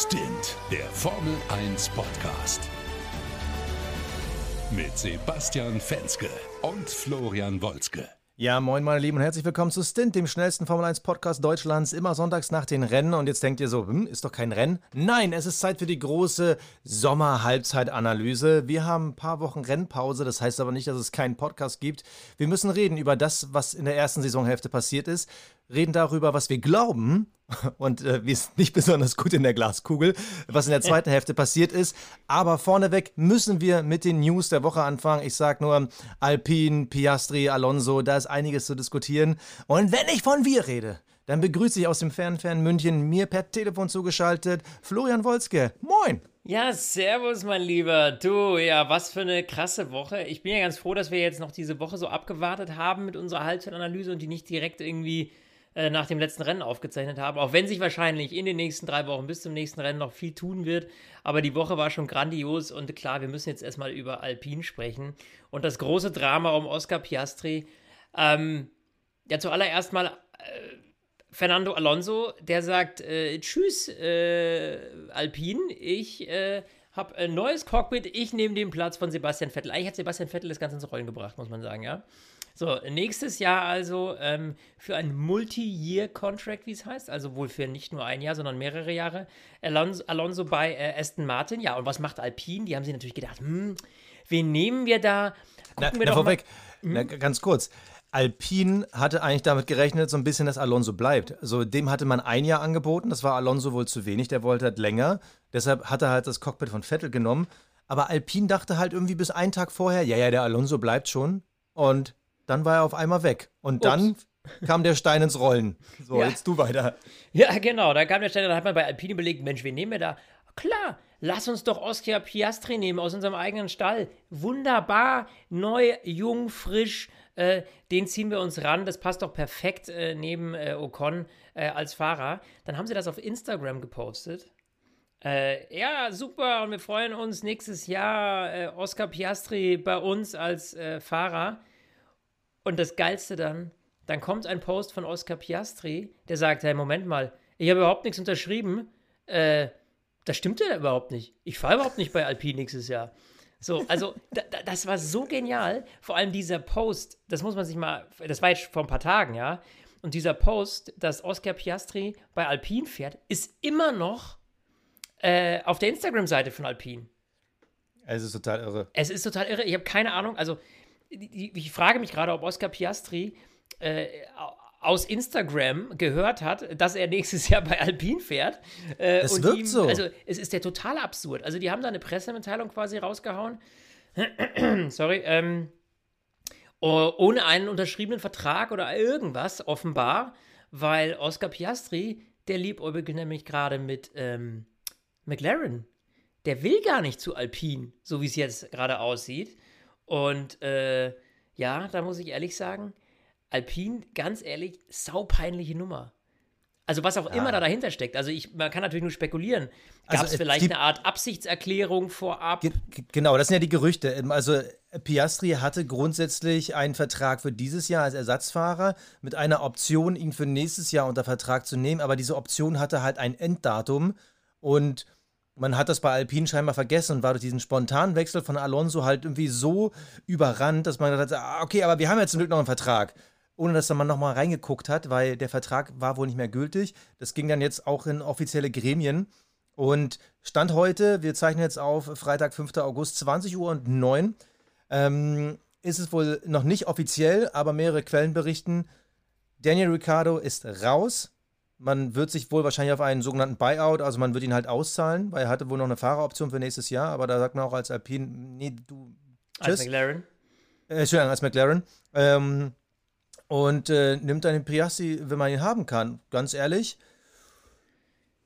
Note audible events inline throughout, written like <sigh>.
Stint, der Formel 1 Podcast. Mit Sebastian Fenske und Florian Wolzke. Ja, moin meine Lieben und herzlich willkommen zu Stint, dem schnellsten Formel 1 Podcast Deutschlands, immer sonntags nach den Rennen. Und jetzt denkt ihr so, hm, ist doch kein Rennen? Nein, es ist Zeit für die große Sommer-Halbzeitanalyse. Wir haben ein paar Wochen Rennpause, das heißt aber nicht, dass es keinen Podcast gibt. Wir müssen reden über das, was in der ersten Saisonhälfte passiert ist, reden darüber, was wir glauben, <laughs> und äh, wir sind nicht besonders gut in der Glaskugel, was in der zweiten Hälfte passiert ist. Aber vorneweg müssen wir mit den News der Woche anfangen. Ich sage nur Alpine, Piastri, Alonso, da ist einiges zu diskutieren. Und wenn ich von wir rede, dann begrüße ich aus dem fernen, fernen München mir per Telefon zugeschaltet Florian Wolzke. Moin! Ja, servus, mein Lieber. Du, ja, was für eine krasse Woche. Ich bin ja ganz froh, dass wir jetzt noch diese Woche so abgewartet haben mit unserer Halbzeitanalyse und die nicht direkt irgendwie äh, nach dem letzten Rennen aufgezeichnet haben. Auch wenn sich wahrscheinlich in den nächsten drei Wochen bis zum nächsten Rennen noch viel tun wird. Aber die Woche war schon grandios und klar, wir müssen jetzt erstmal über Alpine sprechen. Und das große Drama um Oscar Piastri. Ähm, ja, zuallererst mal. Äh, Fernando Alonso, der sagt, äh, tschüss, äh, Alpine, ich äh, habe ein neues Cockpit, ich nehme den Platz von Sebastian Vettel. Eigentlich hat Sebastian Vettel das Ganze ins Rollen gebracht, muss man sagen, ja. So, nächstes Jahr also ähm, für ein Multi-Year-Contract, wie es heißt, also wohl für nicht nur ein Jahr, sondern mehrere Jahre. Alonso, Alonso bei äh, Aston Martin, ja, und was macht Alpine? Die haben sich natürlich gedacht, hm, wen nehmen wir da? Gucken na, wir na, doch vorweg, hm? na, ganz kurz. Alpine hatte eigentlich damit gerechnet, so ein bisschen, dass Alonso bleibt. Also dem hatte man ein Jahr angeboten, das war Alonso wohl zu wenig, der wollte halt länger. Deshalb hat er halt das Cockpit von Vettel genommen. Aber Alpine dachte halt irgendwie bis einen Tag vorher, ja, ja, der Alonso bleibt schon. Und dann war er auf einmal weg. Und dann kam der Stein ins Rollen. So, ja. jetzt du weiter. Ja, genau. Da kam der Stein, dann hat man bei Alpine überlegt, Mensch, wen nehmen wir da? Klar, lass uns doch Oscar Piastri nehmen aus unserem eigenen Stall. Wunderbar, neu, jung, frisch. Äh, den ziehen wir uns ran. Das passt doch perfekt äh, neben äh, Ocon äh, als Fahrer. Dann haben sie das auf Instagram gepostet. Äh, ja, super. Und wir freuen uns nächstes Jahr Oscar Piastri bei uns als Fahrer. Und das Geilste dann, dann kommt ein Post von Oscar Piastri, der sagt, hey, Moment mal, ich habe überhaupt nichts unterschrieben. Äh, das stimmt ja überhaupt nicht. Ich fahre überhaupt nicht bei Alpine nächstes Jahr. So, also da, da, das war so genial. Vor allem dieser Post, das muss man sich mal, das war jetzt vor ein paar Tagen, ja. Und dieser Post, dass Oscar Piastri bei Alpine fährt, ist immer noch äh, auf der Instagram-Seite von Alpine. Es ist total irre. Es ist total irre. Ich habe keine Ahnung. Also, ich frage mich gerade, ob Oscar Piastri äh, aus Instagram gehört hat, dass er nächstes Jahr bei Alpine fährt. Äh, es wirkt ihm, so. Also es ist ja total absurd. Also die haben da eine Pressemitteilung quasi rausgehauen. <clears throat> Sorry. Ähm, ohne einen unterschriebenen Vertrag oder irgendwas, offenbar, weil Oscar Piastri, der liebäugelt nämlich gerade mit ähm, McLaren. Der will gar nicht zu Alpine, so wie es jetzt gerade aussieht. Und äh, ja, da muss ich ehrlich sagen, Alpine, ganz ehrlich, saupeinliche Nummer. Also was auch ja. immer da dahinter steckt. Also ich, man kann natürlich nur spekulieren. Gab also es vielleicht eine Art Absichtserklärung vorab? Ge genau, das sind ja die Gerüchte. Ähm, also Piastri hatte grundsätzlich einen Vertrag für dieses Jahr als Ersatzfahrer mit einer Option, ihn für nächstes Jahr unter Vertrag zu nehmen. Aber diese Option hatte halt ein Enddatum und man hat das bei Alpine scheinbar vergessen und war durch diesen spontanen Wechsel von Alonso halt irgendwie so überrannt, dass man gesagt hat, ah, okay, aber wir haben ja zum Glück noch einen Vertrag. Ohne dass man nochmal reingeguckt hat, weil der Vertrag war wohl nicht mehr gültig. Das ging dann jetzt auch in offizielle Gremien. Und Stand heute, wir zeichnen jetzt auf Freitag, 5. August, 20 Uhr und 9, ähm, ist es wohl noch nicht offiziell, aber mehrere Quellen berichten, Daniel Ricciardo ist raus man wird sich wohl wahrscheinlich auf einen sogenannten Buyout, also man wird ihn halt auszahlen, weil er hatte wohl noch eine Fahreroption für nächstes Jahr, aber da sagt man auch als Alpine, nee, du. Tschüss. Als McLaren. Äh, Entschuldigung, als McLaren. Ähm, und äh, nimmt dann den Priasti, wenn man ihn haben kann. Ganz ehrlich,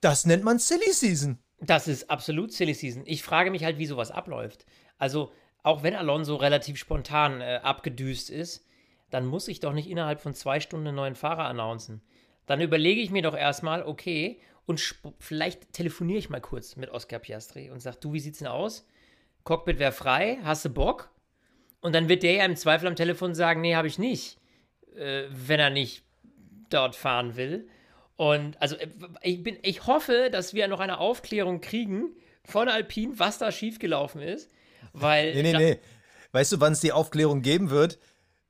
das nennt man Silly Season. Das ist absolut Silly Season. Ich frage mich halt, wie sowas abläuft. Also, auch wenn Alonso relativ spontan äh, abgedüst ist, dann muss ich doch nicht innerhalb von zwei Stunden einen neuen Fahrer announcen dann überlege ich mir doch erstmal, okay, und vielleicht telefoniere ich mal kurz mit Oscar Piastri und sage, du, wie sieht's denn aus? Cockpit wäre frei, hast du Bock? Und dann wird der ja im Zweifel am Telefon sagen, nee, habe ich nicht, äh, wenn er nicht dort fahren will. Und also äh, ich, bin, ich hoffe, dass wir noch eine Aufklärung kriegen von Alpine, was da schiefgelaufen ist. Weil <laughs> nee, nee, nee. Weißt du, wann es die Aufklärung geben wird?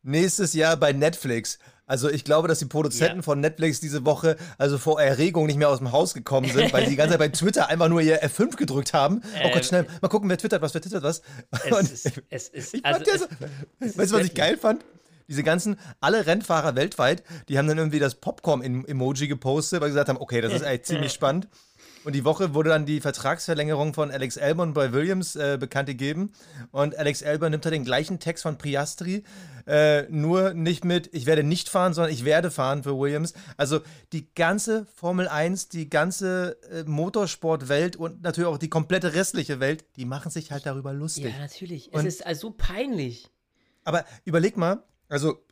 Nächstes Jahr bei Netflix. Also ich glaube, dass die Produzenten ja. von Netflix diese Woche also vor Erregung nicht mehr aus dem Haus gekommen sind, weil sie die ganze Zeit bei <laughs> Twitter einfach nur ihr F5 gedrückt haben. Äh, oh Gott, ähm, schnell, mal gucken, wer twittert was, wer twittert was. Es ist, es ist, ich also so, weißt du, was ich geil fand? Diese ganzen, alle Rennfahrer weltweit, die haben dann irgendwie das Popcorn-Emoji gepostet, weil sie gesagt haben, okay, das ist eigentlich ziemlich spannend. Und die Woche wurde dann die Vertragsverlängerung von Alex Albon bei Williams äh, bekannt gegeben. Und Alex Albon nimmt halt den gleichen Text von Priastri, äh, nur nicht mit, ich werde nicht fahren, sondern ich werde fahren für Williams. Also die ganze Formel 1, die ganze äh, Motorsportwelt und natürlich auch die komplette restliche Welt, die machen sich halt darüber lustig. Ja, natürlich. Und es ist also peinlich. Aber überleg mal, also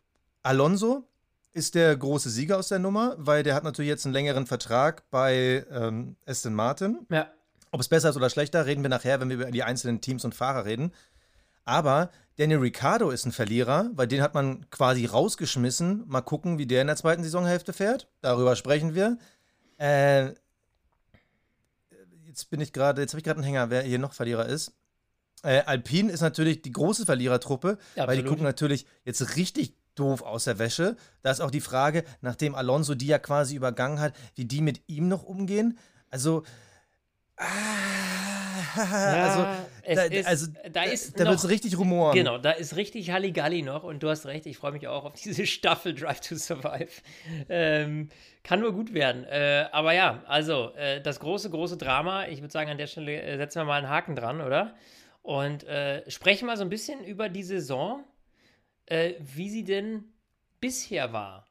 Alonso ist der große Sieger aus der Nummer, weil der hat natürlich jetzt einen längeren Vertrag bei ähm, Aston Martin. Ja. Ob es besser ist oder schlechter, reden wir nachher, wenn wir über die einzelnen Teams und Fahrer reden. Aber Daniel Ricciardo ist ein Verlierer, weil den hat man quasi rausgeschmissen. Mal gucken, wie der in der zweiten Saisonhälfte fährt. Darüber sprechen wir. Äh, jetzt bin ich gerade, jetzt habe ich gerade einen Hänger, wer hier noch Verlierer ist. Äh, Alpine ist natürlich die große Verlierertruppe, ja, weil die gucken natürlich jetzt richtig doof aus der Wäsche. Da ist auch die Frage, nachdem Alonso die ja quasi übergangen hat, wie die mit ihm noch umgehen. Also, ah, <laughs> also, da, ist, also, da, ist da wird es richtig rumoren. Genau, da ist richtig Halligalli noch und du hast recht, ich freue mich auch auf diese <laughs> Staffel Drive to Survive. Ähm, kann nur gut werden. Äh, aber ja, also äh, das große, große Drama, ich würde sagen, an der Stelle äh, setzen wir mal einen Haken dran, oder? Und äh, sprechen mal so ein bisschen über die Saison äh, wie sie denn bisher war.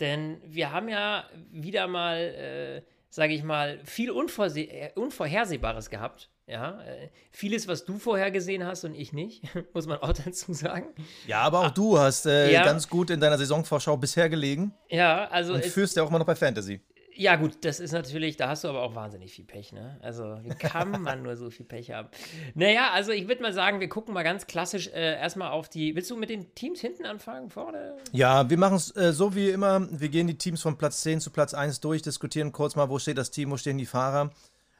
Denn wir haben ja wieder mal, äh, sage ich mal, viel äh, Unvorhersehbares gehabt. Ja, äh, vieles, was du vorher gesehen hast und ich nicht, <laughs> muss man auch dazu sagen. Ja, aber auch du hast äh, ja. ganz gut in deiner Saisonvorschau bisher gelegen. Ja, also. Und führst ja auch immer noch bei Fantasy. Ja, gut, das ist natürlich, da hast du aber auch wahnsinnig viel Pech, ne? Also, wie kann <laughs> man nur so viel Pech haben? Naja, also ich würde mal sagen, wir gucken mal ganz klassisch äh, erstmal auf die. Willst du mit den Teams hinten anfangen, vorne? Ja, wir machen es äh, so wie immer. Wir gehen die Teams von Platz 10 zu Platz 1 durch, diskutieren kurz mal, wo steht das Team, wo stehen die Fahrer.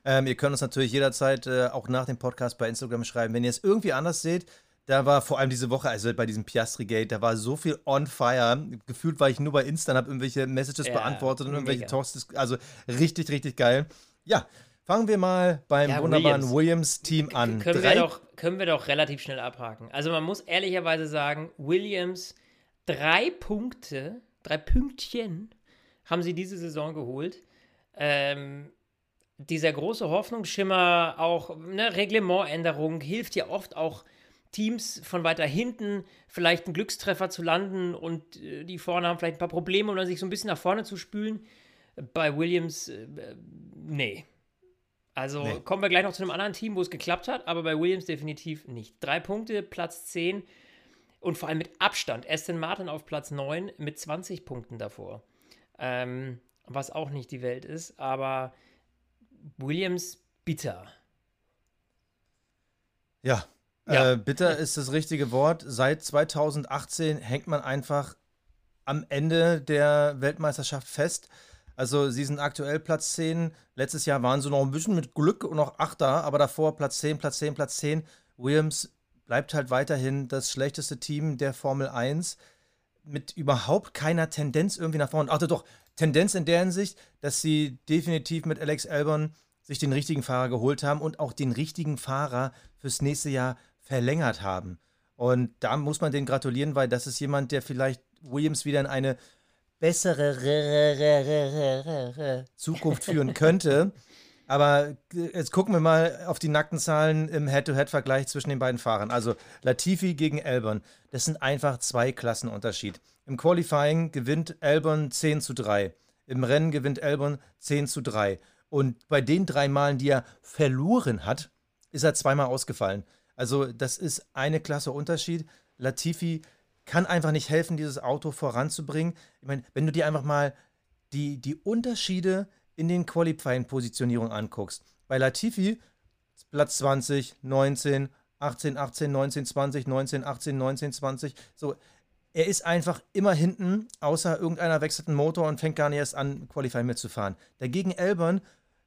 Ähm, ihr könnt uns natürlich jederzeit äh, auch nach dem Podcast bei Instagram schreiben. Wenn ihr es irgendwie anders seht, da war vor allem diese Woche, also bei diesem Piastri-Gate, da war so viel on fire. Gefühlt war ich nur bei Insta und habe irgendwelche Messages ja, beantwortet und irgendwelche Talks. Also richtig, richtig geil. Ja, fangen wir mal beim ja, wunderbaren Williams-Team Williams an. Können wir, doch, können wir doch relativ schnell abhaken. Also man muss ehrlicherweise sagen, Williams, drei Punkte, drei Pünktchen haben sie diese Saison geholt. Ähm, dieser große Hoffnungsschimmer, auch eine Reglementänderung, hilft ja oft auch Teams von weiter hinten vielleicht einen Glückstreffer zu landen und äh, die vorne haben vielleicht ein paar Probleme, um dann sich so ein bisschen nach vorne zu spülen. Bei Williams, äh, nee. Also nee. kommen wir gleich noch zu einem anderen Team, wo es geklappt hat, aber bei Williams definitiv nicht. Drei Punkte, Platz 10 und vor allem mit Abstand. Aston Martin auf Platz 9 mit 20 Punkten davor. Ähm, was auch nicht die Welt ist, aber Williams bitter. Ja, ja. Äh, bitter ist das richtige Wort. Seit 2018 hängt man einfach am Ende der Weltmeisterschaft fest. Also sie sind aktuell Platz 10. Letztes Jahr waren sie noch ein bisschen mit Glück und noch Achter, aber davor Platz 10, Platz 10, Platz 10. Williams bleibt halt weiterhin das schlechteste Team der Formel 1 mit überhaupt keiner Tendenz irgendwie nach vorne. Ach doch, Tendenz in der Hinsicht, dass sie definitiv mit Alex Albon sich den richtigen Fahrer geholt haben und auch den richtigen Fahrer fürs nächste Jahr verlängert haben. Und da muss man den gratulieren, weil das ist jemand, der vielleicht Williams wieder in eine bessere Zukunft führen <laughs> könnte. Aber jetzt gucken wir mal auf die nackten Zahlen im Head-to-Head-Vergleich zwischen den beiden Fahrern. Also Latifi gegen Albon. Das sind einfach zwei Klassenunterschied. Im Qualifying gewinnt Albon 10 zu 3. Im Rennen gewinnt Albon 10 zu 3. Und bei den drei Malen, die er verloren hat, ist er zweimal ausgefallen. Also das ist eine Klasse Unterschied. Latifi kann einfach nicht helfen, dieses Auto voranzubringen. Ich meine, wenn du dir einfach mal die, die Unterschiede in den Qualifying-Positionierungen anguckst. Bei Latifi Platz 20, 19, 18, 18, 19, 20, 19, 18, 19, 20. So, er ist einfach immer hinten, außer irgendeiner wechselt einen Motor und fängt gar nicht erst an, Qualifying mitzufahren. Dagegen Elbern,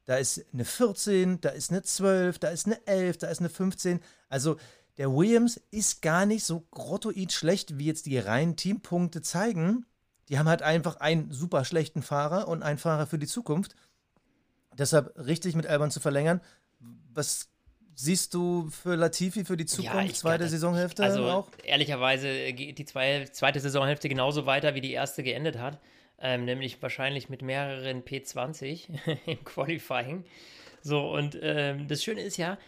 da ist eine 14, da ist eine 12, da ist eine 11, da ist eine 15. Also der Williams ist gar nicht so grottoid schlecht, wie jetzt die reinen Teampunkte zeigen. Die haben halt einfach einen super schlechten Fahrer und einen Fahrer für die Zukunft. Deshalb richtig mit Elbern zu verlängern. Was siehst du für Latifi für die Zukunft, ja, zweite Saisonhälfte also, auch? Ehrlicherweise geht die zwei, zweite Saisonhälfte genauso weiter, wie die erste geendet hat. Ähm, nämlich wahrscheinlich mit mehreren P20 <laughs> im Qualifying. So, und ähm, das Schöne ist ja,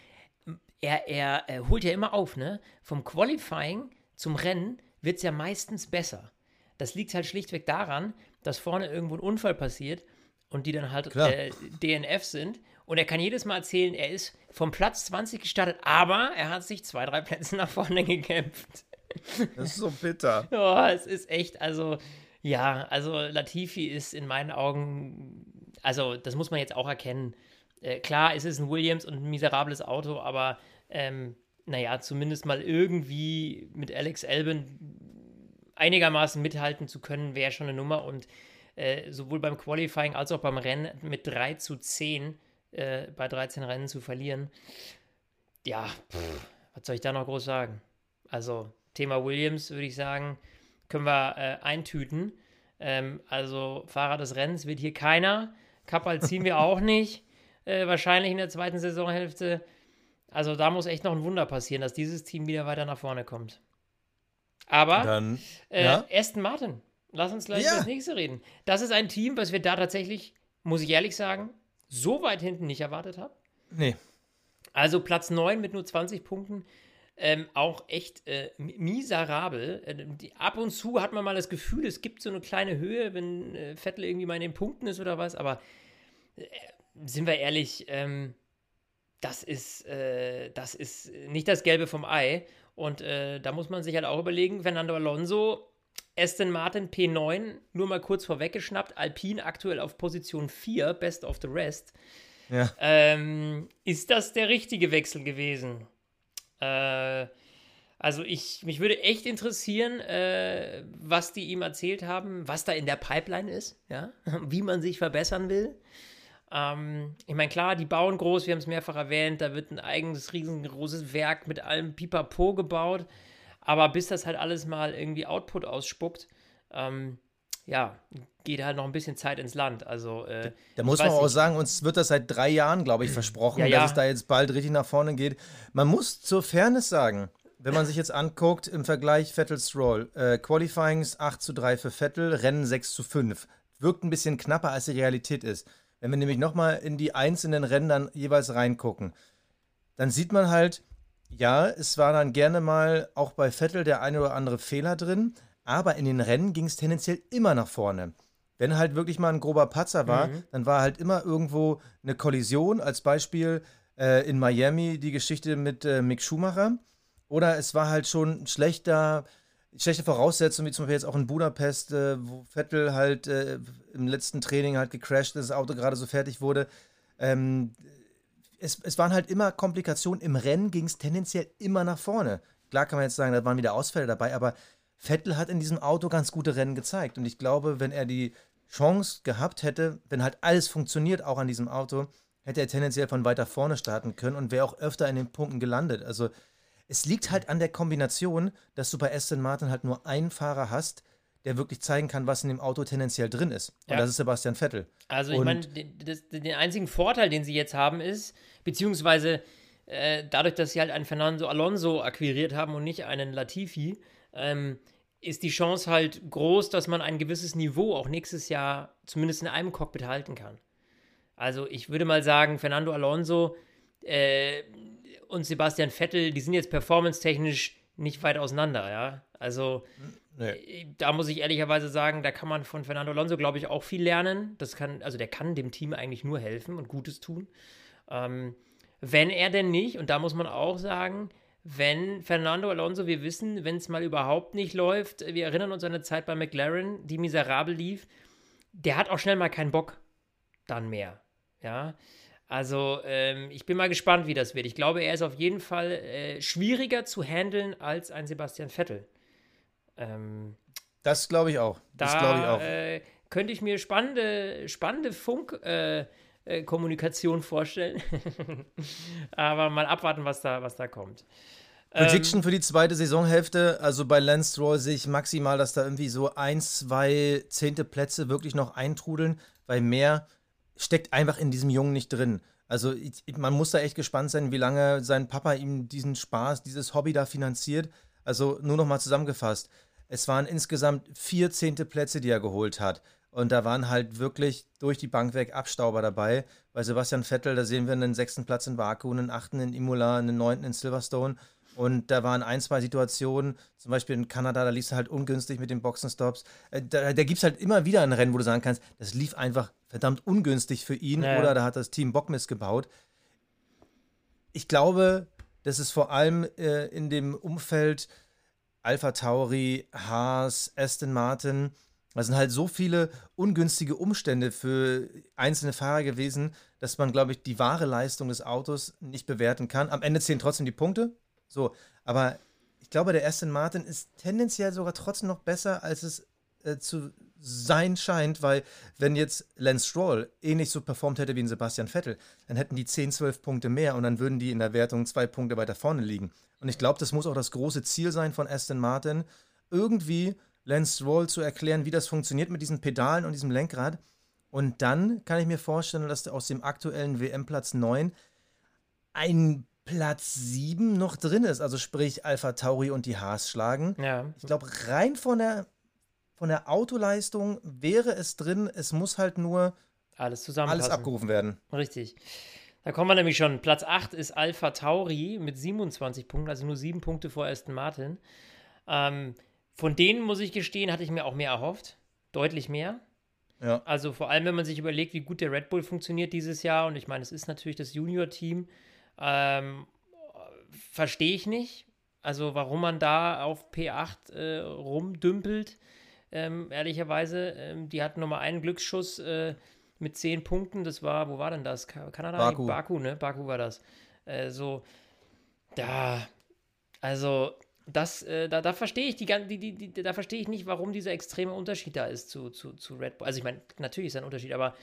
er, er, er, holt ja immer auf, ne? Vom Qualifying zum Rennen wird es ja meistens besser. Das liegt halt schlichtweg daran, dass vorne irgendwo ein Unfall passiert und die dann halt äh, DNF sind und er kann jedes Mal erzählen, er ist vom Platz 20 gestartet, aber er hat sich zwei, drei Plätze nach vorne <laughs> gekämpft. Das ist so bitter. ja, es ist echt, also, ja, also Latifi ist in meinen Augen, also das muss man jetzt auch erkennen. Äh, klar, es ist ein Williams und ein miserables Auto, aber ähm, naja, zumindest mal irgendwie mit Alex Albin einigermaßen mithalten zu können, wäre schon eine Nummer. Und äh, sowohl beim Qualifying als auch beim Rennen mit 3 zu 10 äh, bei 13 Rennen zu verlieren. Ja, pff, was soll ich da noch groß sagen? Also, Thema Williams würde ich sagen, können wir äh, eintüten. Ähm, also, Fahrer des Rennens wird hier keiner. Kappal ziehen wir auch nicht. Äh, wahrscheinlich in der zweiten Saisonhälfte. Also, da muss echt noch ein Wunder passieren, dass dieses Team wieder weiter nach vorne kommt. Aber Dann, äh, ja? Aston Martin, lass uns gleich ja. über das nächste reden. Das ist ein Team, was wir da tatsächlich, muss ich ehrlich sagen, so weit hinten nicht erwartet habe. Nee. Also Platz 9 mit nur 20 Punkten. Ähm, auch echt äh, miserabel. Äh, die, ab und zu hat man mal das Gefühl, es gibt so eine kleine Höhe, wenn äh, Vettel irgendwie mal in den Punkten ist oder was, aber äh, sind wir ehrlich, ähm, das, ist, äh, das ist nicht das Gelbe vom Ei. Und äh, da muss man sich halt auch überlegen, Fernando Alonso Aston Martin P9 nur mal kurz vorweggeschnappt. Alpine aktuell auf Position 4, Best of the Rest. Ja. Ähm, ist das der richtige Wechsel gewesen? Äh, also ich, mich würde echt interessieren, äh, was die ihm erzählt haben, was da in der Pipeline ist, ja, <laughs> wie man sich verbessern will. Ähm, ich meine, klar, die bauen groß, wir haben es mehrfach erwähnt, da wird ein eigenes riesengroßes Werk mit allem Pipapo gebaut. Aber bis das halt alles mal irgendwie Output ausspuckt, ähm, ja, geht halt noch ein bisschen Zeit ins Land. Also, äh, da muss man auch nicht. sagen, uns wird das seit drei Jahren, glaube ich, <clears throat> versprochen, ja, ja. dass es da jetzt bald richtig nach vorne geht. Man muss zur Fairness sagen, wenn man sich jetzt anguckt, im Vergleich Vettels Roll, äh, Qualifyings 8 zu 3 für Vettel, Rennen 6 zu 5. Wirkt ein bisschen knapper, als die Realität ist. Wenn wir nämlich nochmal in die einzelnen Rennen dann jeweils reingucken, dann sieht man halt, ja, es war dann gerne mal auch bei Vettel der eine oder andere Fehler drin, aber in den Rennen ging es tendenziell immer nach vorne. Wenn halt wirklich mal ein grober Patzer war, mhm. dann war halt immer irgendwo eine Kollision. Als Beispiel äh, in Miami die Geschichte mit äh, Mick Schumacher. Oder es war halt schon schlechter, schlechte Voraussetzungen, wie zum Beispiel jetzt auch in Budapest, äh, wo Vettel halt äh, im letzten Training halt gecrashed ist, das Auto gerade so fertig wurde. Ähm, es, es waren halt immer Komplikationen. Im Rennen ging es tendenziell immer nach vorne. Klar kann man jetzt sagen, da waren wieder Ausfälle dabei, aber Vettel hat in diesem Auto ganz gute Rennen gezeigt. Und ich glaube, wenn er die Chance gehabt hätte, wenn halt alles funktioniert, auch an diesem Auto, hätte er tendenziell von weiter vorne starten können und wäre auch öfter in den Punkten gelandet. Also es liegt halt an der Kombination, dass du bei Aston Martin halt nur einen Fahrer hast, der wirklich zeigen kann, was in dem Auto tendenziell drin ist. Und ja. das ist Sebastian Vettel. Also ich meine, den, einzigen Vorteil, den sie jetzt haben, ist, beziehungsweise äh, dadurch, dass sie halt einen Fernando Alonso akquiriert haben und nicht einen Latifi, ähm, ist die Chance halt groß, dass man ein gewisses Niveau auch nächstes Jahr zumindest in einem Cockpit halten kann. Also ich würde mal sagen, Fernando Alonso äh, und Sebastian Vettel, die sind jetzt performance-technisch nicht weit auseinander, ja. Also nee. Äh, da muss ich ehrlicherweise sagen, da kann man von Fernando Alonso, glaube ich, auch viel lernen. Das kann, also der kann dem Team eigentlich nur helfen und Gutes tun. Ähm, wenn er denn nicht, und da muss man auch sagen, wenn Fernando Alonso, wir wissen, wenn es mal überhaupt nicht läuft, wir erinnern uns an eine Zeit bei McLaren, die miserabel lief, der hat auch schnell mal keinen Bock dann mehr. Ja, also ähm, ich bin mal gespannt, wie das wird. Ich glaube, er ist auf jeden Fall äh, schwieriger zu handeln als ein Sebastian Vettel. Ähm, Das glaube ich auch. Das Da glaube ich auch. Äh, könnte ich mir spannende, spannende Funk-Kommunikation vorstellen. <laughs> Aber mal abwarten, was da, was da kommt. Prediction für die zweite Saisonhälfte, also bei Lance Stroll sehe ich maximal, dass da irgendwie so ein, zwei zehnte Plätze wirklich noch eintrudeln, weil mehr steckt einfach in diesem Jungen nicht drin. Also ich, man muss da echt gespannt sein, wie lange sein Papa ihm diesen Spaß, dieses Hobby da finanziert. Also nur noch mal zusammengefasst. Es waren insgesamt vier zehnte Plätze, die er geholt hat. Und da waren halt wirklich durch die Bank weg Abstauber dabei. Bei Sebastian Vettel, da sehen wir einen sechsten Platz in Baku, einen achten in Imola, einen neunten in Silverstone. Und da waren ein, zwei Situationen, zum Beispiel in Kanada, da lief es halt ungünstig mit den Boxenstops. Äh, Da, da gibt es halt immer wieder ein Rennen, wo du sagen kannst, das lief einfach verdammt ungünstig für ihn Ja, ja. oder da hat das Team Bockmist gebaut. Ich glaube, dass es vor allem äh, in dem Umfeld Alpha Tauri, Haas, Aston Martin, da sind halt so viele ungünstige Umstände für einzelne Fahrer gewesen, dass man, glaube ich, die wahre Leistung des Autos nicht bewerten kann. Am Ende zählen trotzdem die Punkte. So, aber ich glaube, der Aston Martin ist tendenziell sogar trotzdem noch besser, als es äh, zu sein scheint, weil wenn jetzt Lance Stroll ähnlich so performt hätte wie ein Sebastian Vettel, dann hätten die 10, 12 Punkte mehr und dann würden die in der Wertung zwei Punkte weiter vorne liegen. Und ich glaube, das muss auch das große Ziel sein von Aston Martin, irgendwie Lance Stroll zu erklären, wie das funktioniert mit diesen Pedalen und diesem Lenkrad. Und dann kann ich mir vorstellen, dass aus dem aktuellen WM-Platz 9 ein Platz 7 noch drin ist. Also sprich Alpha Tauri und die Haas schlagen. Ja. Ich glaube, rein von der, von der Autoleistung wäre es drin. Es muss halt nur Alles zusammen. alles abgerufen werden. Richtig. Da kommen wir nämlich schon. Platz 8 ist Alpha Tauri mit 27 Punkten, also nur 7 Punkte vor Aston Martin. Ähm, von denen, muss ich gestehen, hatte ich mir auch mehr erhofft. Deutlich mehr. Ja. Also vor allem, wenn man sich überlegt, wie gut der Red Bull funktioniert dieses Jahr. Und ich meine, es ist natürlich das Junior-Team. Ähm, Verstehe ich nicht. Also warum man da auf P8 äh, rumdümpelt. Ähm, ehrlicherweise, ähm, die hatten nochmal einen Glücksschuss äh, mit 10 Punkten. Das war, wo war denn das? Ka- Kanada? Baku. Baku, ne? Baku war das. Äh, so, da, also, das, äh, da, da verstehe ich die, die, die, die, da verstehe ich nicht, warum dieser extreme Unterschied da ist zu, zu, zu Red Bull. Also ich meine, natürlich ist ein Unterschied, aber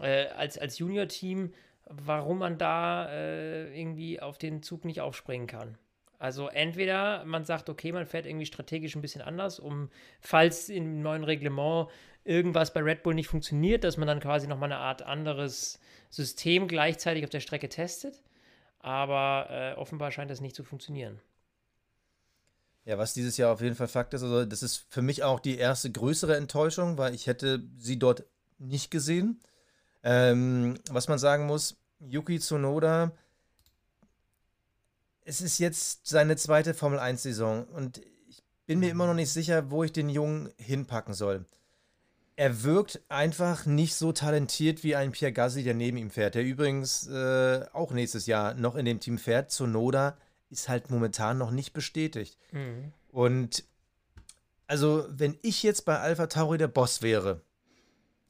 äh, als, als Junior-Team, warum man da äh, irgendwie auf den Zug nicht aufspringen kann. Also entweder man sagt, okay, man fährt irgendwie strategisch ein bisschen anders, um, falls im neuen Reglement irgendwas bei Red Bull nicht funktioniert, dass man dann quasi nochmal eine Art anderes System gleichzeitig auf der Strecke testet. Aber äh, offenbar scheint das nicht zu funktionieren. Ja, was dieses Jahr auf jeden Fall Fakt ist, also das ist für mich auch die erste größere Enttäuschung, weil ich hätte sie dort nicht gesehen. Ähm, was man sagen muss, Yuki Tsunoda, es ist jetzt seine zweite Formel 1-Saison und ich bin mir immer noch nicht sicher, wo ich den Jungen hinpacken soll. Er wirkt einfach nicht so talentiert wie ein Pierre Gasly, der neben ihm fährt, der übrigens äh, auch nächstes Jahr noch in dem Team fährt. Tsunoda ist halt momentan noch nicht bestätigt. Und also, wenn ich jetzt bei Alpha Tauri der Boss wäre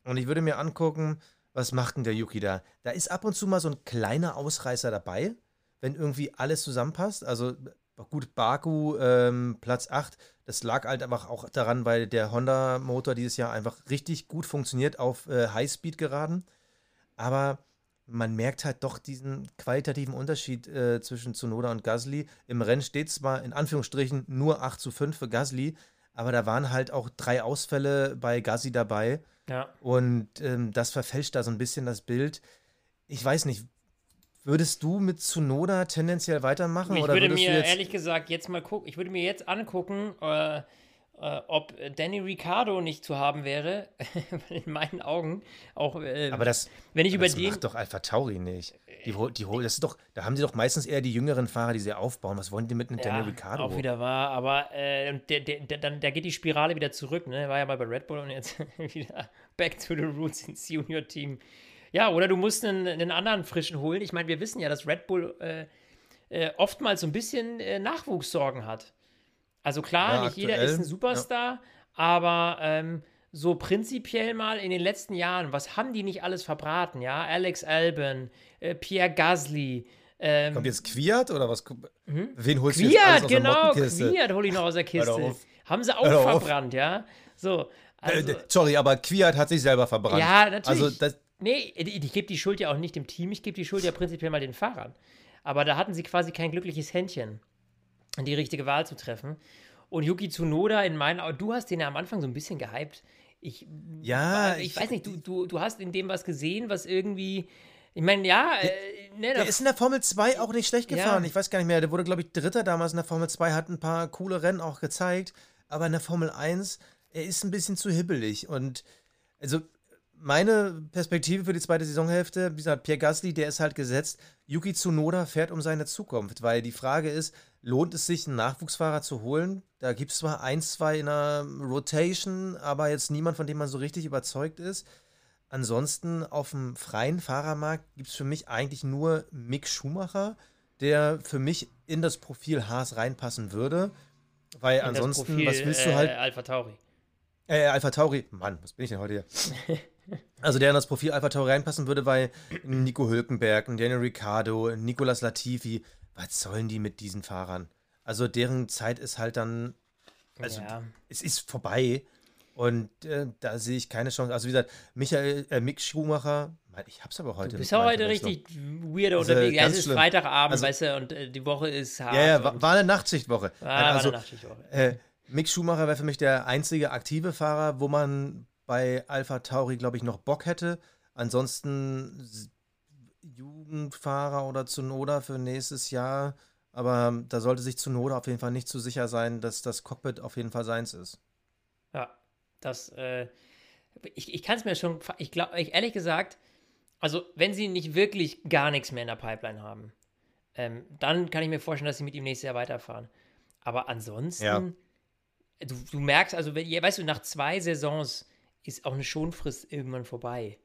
und ich würde mir angucken, was macht denn der Yuki da? Da ist ab und zu mal so ein kleiner Ausreißer dabei, wenn irgendwie alles zusammenpasst. Also gut, Baku, ähm, Platz 8, das lag halt einfach auch daran, weil der Honda-Motor dieses Jahr einfach richtig gut funktioniert auf äh, Highspeed geraden. Aber man merkt halt doch diesen qualitativen Unterschied äh, zwischen Tsunoda und Gasly. Im Rennen steht zwar in Anführungsstrichen nur 8 zu 5 für Gasly, aber da waren halt auch drei Ausfälle bei Gasly dabei. Ja. Und ähm, das verfälscht da so ein bisschen das Bild. Ich weiß nicht, würdest du mit Tsunoda tendenziell weitermachen? Ich oder würde mir du jetzt, ehrlich gesagt jetzt mal gucken, ich würde mir jetzt angucken, äh, äh, ob Danny Ricciardo nicht zu haben wäre, <laughs> in meinen Augen. Auch äh, aber das, wenn ich aber über das den. macht doch Alpha Tauri nicht. Die, die, hol- das ist doch, da haben sie doch meistens eher die jüngeren Fahrer, die sie aufbauen. Was wollen die mit einem Daniel Ricciardo? Auch wieder wahr, aber äh, der, der, der, dann, da geht die Spirale wieder zurück, ne? War ja mal bei Red Bull und jetzt <laughs> wieder back to the roots ins Junior-Team. Ja, oder du musst einen, einen anderen frischen holen. Ich meine, wir wissen ja, dass Red Bull äh, äh, oftmals so ein bisschen äh, Nachwuchssorgen hat. Also klar, Ja, nicht jeder aktuell, ist ein Superstar, aber ähm, so prinzipiell mal in den letzten Jahren, was haben die nicht alles verbraten, ja? Alex Albon, äh, Pierre Gasly, ähm, Kommt jetzt Quiert oder was? Wen holst du jetzt alles Quiert, aus der genau, Mottenkiste? Quiert hole ich noch aus der <laughs> Kiste. Haben sie auch verbrannt, ja. So. Also, äh, sorry, aber Kwiat hat sich selber verbrannt. Ja, natürlich. Also das, nee, ich gebe die Schuld ja auch nicht dem Team, ich gebe die Schuld ja prinzipiell mal den Fahrern. Aber da hatten sie quasi kein glückliches Händchen, die richtige Wahl zu treffen. Und Yuki Tsunoda in meinen Augen, du hast den ja am Anfang so ein bisschen gehypt. Ich, ja, ich, ich weiß nicht, du, du, du hast in dem was gesehen, was irgendwie. Ich meine, ja. Äh, ne, der ist in der Formel 2 auch nicht schlecht gefahren. Ja. Ich weiß gar nicht mehr. Der wurde, glaube ich, Dritter damals in der Formel 2, hat ein paar coole Rennen auch gezeigt. Aber in der Formel 1, er ist ein bisschen zu hibbelig. Und also meine Perspektive für die zweite Saisonhälfte, wie gesagt, Pierre Gasly, der ist halt gesetzt. Yuki Tsunoda fährt um seine Zukunft, weil die Frage ist, lohnt es sich, einen Nachwuchsfahrer zu holen? Da gibt es zwar ein, zwei in der Rotation, aber jetzt niemand, von dem man so richtig überzeugt ist. Ansonsten auf dem freien Fahrermarkt gibt es für mich eigentlich nur Mick Schumacher, der für mich in das Profil Haas reinpassen würde. Weil in ansonsten, Profil, was willst du halt. Äh, Alpha Tauri. Äh, Alpha Tauri. Mann, was bin ich denn heute hier? <laughs> also der in das Profil Alpha Tauri reinpassen würde, weil Nico Hülkenberg, Daniel Ricciardo, Nicolas Latifi, was sollen die mit diesen Fahrern? Also deren Zeit ist halt dann, also ja. es ist vorbei und äh, da sehe ich keine Chance. Also wie gesagt, Michael, äh, Mick Schumacher, ich hab's aber heute. Du bist ja heute richtig weird also, unterwegs. Ja, es ist. Freitagabend, also, weißt du, und äh, die Woche ist hart. Ja, ja, war, war eine Nachtschichtwoche. Ah, also, war eine Nachtschichtwoche. Äh, Mick Schumacher wäre für mich der einzige aktive Fahrer, wo man bei Alpha Tauri, glaube ich, noch Bock hätte. Ansonsten Jugendfahrer oder Zunoda für nächstes Jahr. Aber da sollte sich Zunoda auf jeden Fall nicht zu sicher sein, dass das Cockpit auf jeden Fall seins ist. Ja, das, äh, ich, ich kann es mir schon, ich glaube, ehrlich gesagt, also wenn sie nicht wirklich gar nichts mehr in der Pipeline haben, ähm, dann kann ich mir vorstellen, dass sie mit ihm nächstes Jahr weiterfahren. Aber ansonsten, ja. du, du merkst, also, wenn, weißt du, nach zwei Saisons ist auch eine Schonfrist irgendwann vorbei.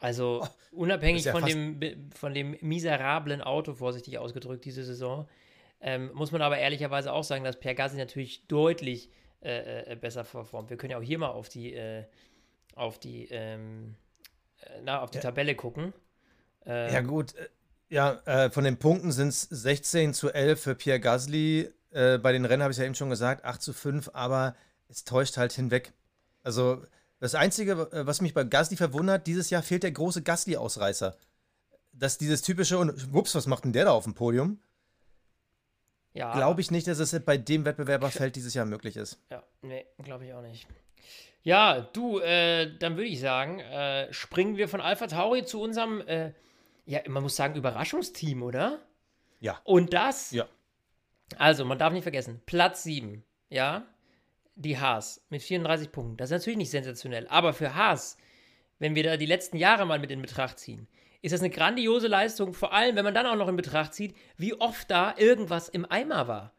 Also oh, unabhängig ja von, dem, von dem miserablen Auto, vorsichtig ausgedrückt, diese Saison, ähm, muss man aber ehrlicherweise auch sagen, dass Pierre Gasly natürlich deutlich äh, äh, besser performt. Wir können ja auch hier mal auf die, äh, auf die, ähm, äh, na, auf die ja. Tabelle gucken. Ähm, ja gut, äh, ja, äh, von den Punkten sind es 16 zu 11 für Pierre Gasly. bei den Rennen habe ich ja eben schon gesagt, 8 zu 5, aber es täuscht halt hinweg. Also das Einzige, was mich bei Gasly verwundert, dieses Jahr fehlt der große Gasly-Ausreißer. Dass dieses typische und wups, was macht denn der da auf dem Podium? Ja. Glaube ich nicht, dass es bei dem Wettbewerberfeld dieses Jahr möglich ist. Ja, nee, glaube ich auch nicht. Ja, du, äh, dann würde ich sagen, äh, springen wir von Alpha Tauri zu unserem, äh, ja, man muss sagen, Überraschungsteam, oder? Ja. Und das? Ja. Also, man darf nicht vergessen, Platz 7, ja, die Haas mit 34 Punkten. Das ist natürlich nicht sensationell, aber für Haas, wenn wir da die letzten Jahre mal mit in Betracht ziehen, ist das eine grandiose Leistung, vor allem wenn man dann auch noch in Betracht zieht, wie oft da irgendwas im Eimer war.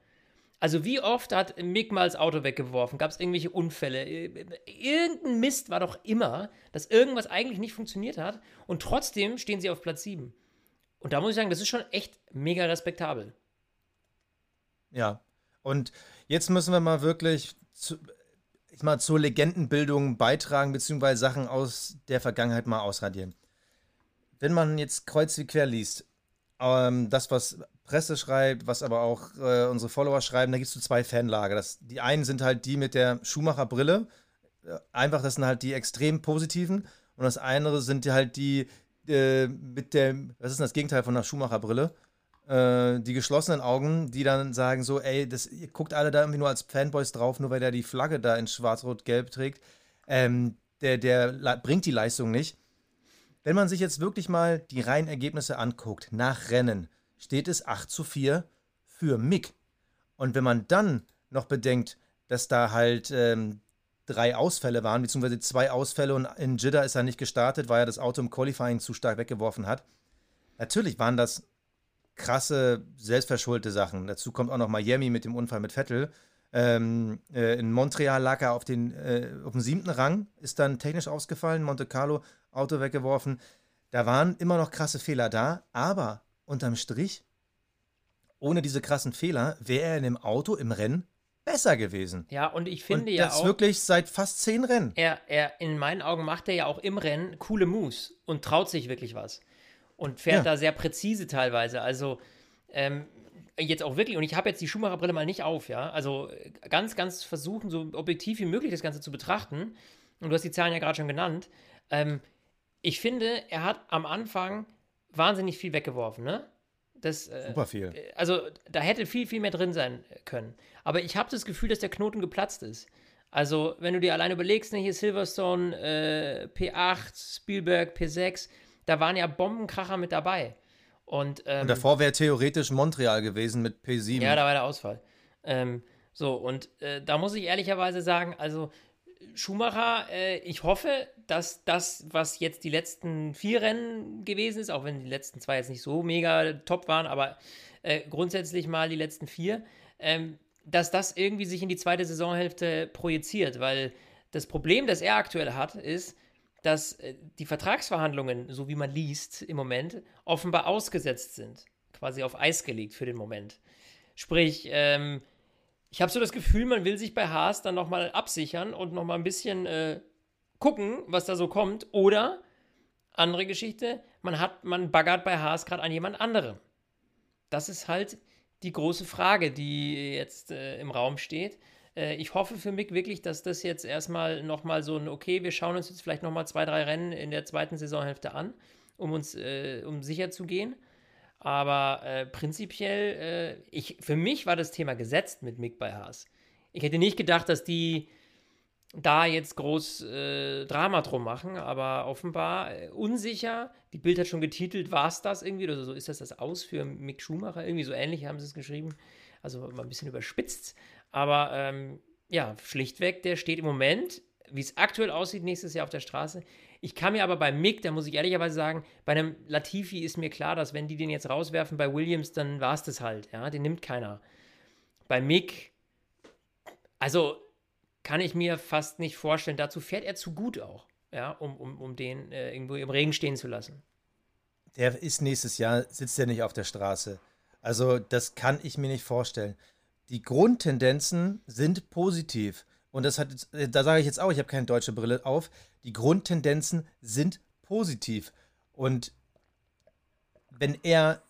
Also wie oft hat Mick mal das Auto weggeworfen? Gab es irgendwelche Unfälle? Irgendein Mist war doch immer, dass irgendwas eigentlich nicht funktioniert hat und trotzdem stehen sie auf Platz 7. Und da muss ich sagen, das ist schon echt mega respektabel. Ja, und jetzt müssen wir mal wirklich zu, ich mal zur Legendenbildung beitragen, beziehungsweise Sachen aus der Vergangenheit mal ausradieren. Wenn man jetzt kreuz wie quer liest, ähm, das, was Presse schreibt, was aber auch äh, unsere Follower schreiben, da gibt es so zwei Fanlager. Das, die einen sind halt die mit der Schumacher-Brille. Äh, einfach, das sind halt die extrem positiven. Und das andere sind halt die äh, mit der, was ist denn das Gegenteil von der Schumacher-Brille? Äh, die geschlossenen Augen, die dann sagen so, ey, das, ihr guckt alle da irgendwie nur als Fanboys drauf, nur weil der die Flagge da in schwarz-rot-gelb trägt. Ähm, der, der bringt die Leistung nicht. Wenn man sich jetzt wirklich mal die reinen Ergebnisse anguckt, nach Rennen, steht es 8 zu 4 für Mick. Und wenn man dann noch bedenkt, dass da halt ähm, drei Ausfälle waren, beziehungsweise zwei Ausfälle und in Jeddah ist er nicht gestartet, weil er das Auto im Qualifying zu stark weggeworfen hat. Natürlich waren das krasse, selbstverschuldete Sachen. Dazu kommt auch noch Miami mit dem Unfall mit Vettel. Ähm, äh, in Montreal lag er auf, den, äh, auf dem siebten Rang, ist dann technisch ausgefallen, Monte Carlo, Auto weggeworfen. Da waren immer noch krasse Fehler da, aber unterm Strich, ohne diese krassen Fehler, wäre er in dem Auto im Rennen besser gewesen. Ja, und ich finde und ja das auch. wirklich seit fast zehn Rennen. Er, er, in meinen Augen macht er ja auch im Rennen coole Moves und traut sich wirklich was und fährt ja. da sehr präzise teilweise. Also, ähm, jetzt auch wirklich, und ich habe jetzt die Schumacher-Brille mal nicht auf, ja, also ganz, ganz versuchen, so objektiv wie möglich das Ganze zu betrachten. Und du hast die Zahlen ja gerade schon genannt. Ähm, ich finde, er hat am Anfang wahnsinnig viel weggeworfen, ne? Das, äh, Super viel. Also da hätte viel, viel mehr drin sein können. Aber ich habe das Gefühl, dass der Knoten geplatzt ist. Also, wenn du dir allein überlegst, ne, hier Silverstone, äh, P8, Spielberg, P6, da waren ja Bombenkracher mit dabei. Und, ähm, und davor wäre theoretisch Montreal gewesen mit P7. Ja, da war der Ausfall. Ähm, so, und äh, da muss ich ehrlicherweise sagen, also Schumacher, äh, ich hoffe, dass das, was jetzt die letzten vier Rennen gewesen ist, auch wenn die letzten zwei jetzt nicht so mega top waren, aber äh, grundsätzlich mal die letzten vier, ähm, dass das irgendwie sich in die zweite Saisonhälfte projiziert, weil das Problem, das er aktuell hat, ist, dass äh, die Vertragsverhandlungen, so wie man liest im Moment, offenbar ausgesetzt sind, quasi auf Eis gelegt für den Moment. Sprich, ähm, ich habe so das Gefühl, man will sich bei Haas dann nochmal absichern und nochmal ein bisschen äh, gucken, was da so kommt. Oder, andere Geschichte, man hat, man baggert bei Haas gerade an jemand anderem. Das ist halt die große Frage, die jetzt äh, im Raum steht. Äh, ich hoffe für Mick wirklich, dass das jetzt erstmal nochmal so ein, okay, wir schauen uns jetzt vielleicht nochmal zwei, drei Rennen in der zweiten Saisonhälfte an, um uns, äh, um sicher zu gehen. Aber äh, prinzipiell, äh, ich, für mich war das Thema gesetzt mit Mick bei Haas. Ich hätte nicht gedacht, dass die da jetzt groß äh, Drama drum machen, aber offenbar äh, unsicher. Die Bild hat schon getitelt, war es das irgendwie oder so? Ist das das Aus für Mick Schumacher? Irgendwie so ähnlich haben sie es geschrieben. Also mal ein bisschen überspitzt. Aber ähm, ja, schlichtweg, der steht im Moment, wie es aktuell aussieht, nächstes Jahr auf der Straße, ich kann mir aber bei Mick, da muss ich ehrlicherweise sagen, bei einem Latifi ist mir klar, dass wenn die den jetzt rauswerfen bei Williams, dann war es das halt. Ja, den nimmt keiner. Bei Mick, also kann ich mir fast nicht vorstellen. Dazu fährt er zu gut auch, ja, um, um, um den äh, irgendwo im Regen stehen zu lassen. Der ist nächstes Jahr, sitzt er nicht auf der Straße. Also, das kann ich mir nicht vorstellen. Die Grundtendenzen sind positiv. Und das hat, äh, da sage ich jetzt auch, ich habe keine deutsche Brille auf. Die Grundtendenzen sind positiv. Und wenn er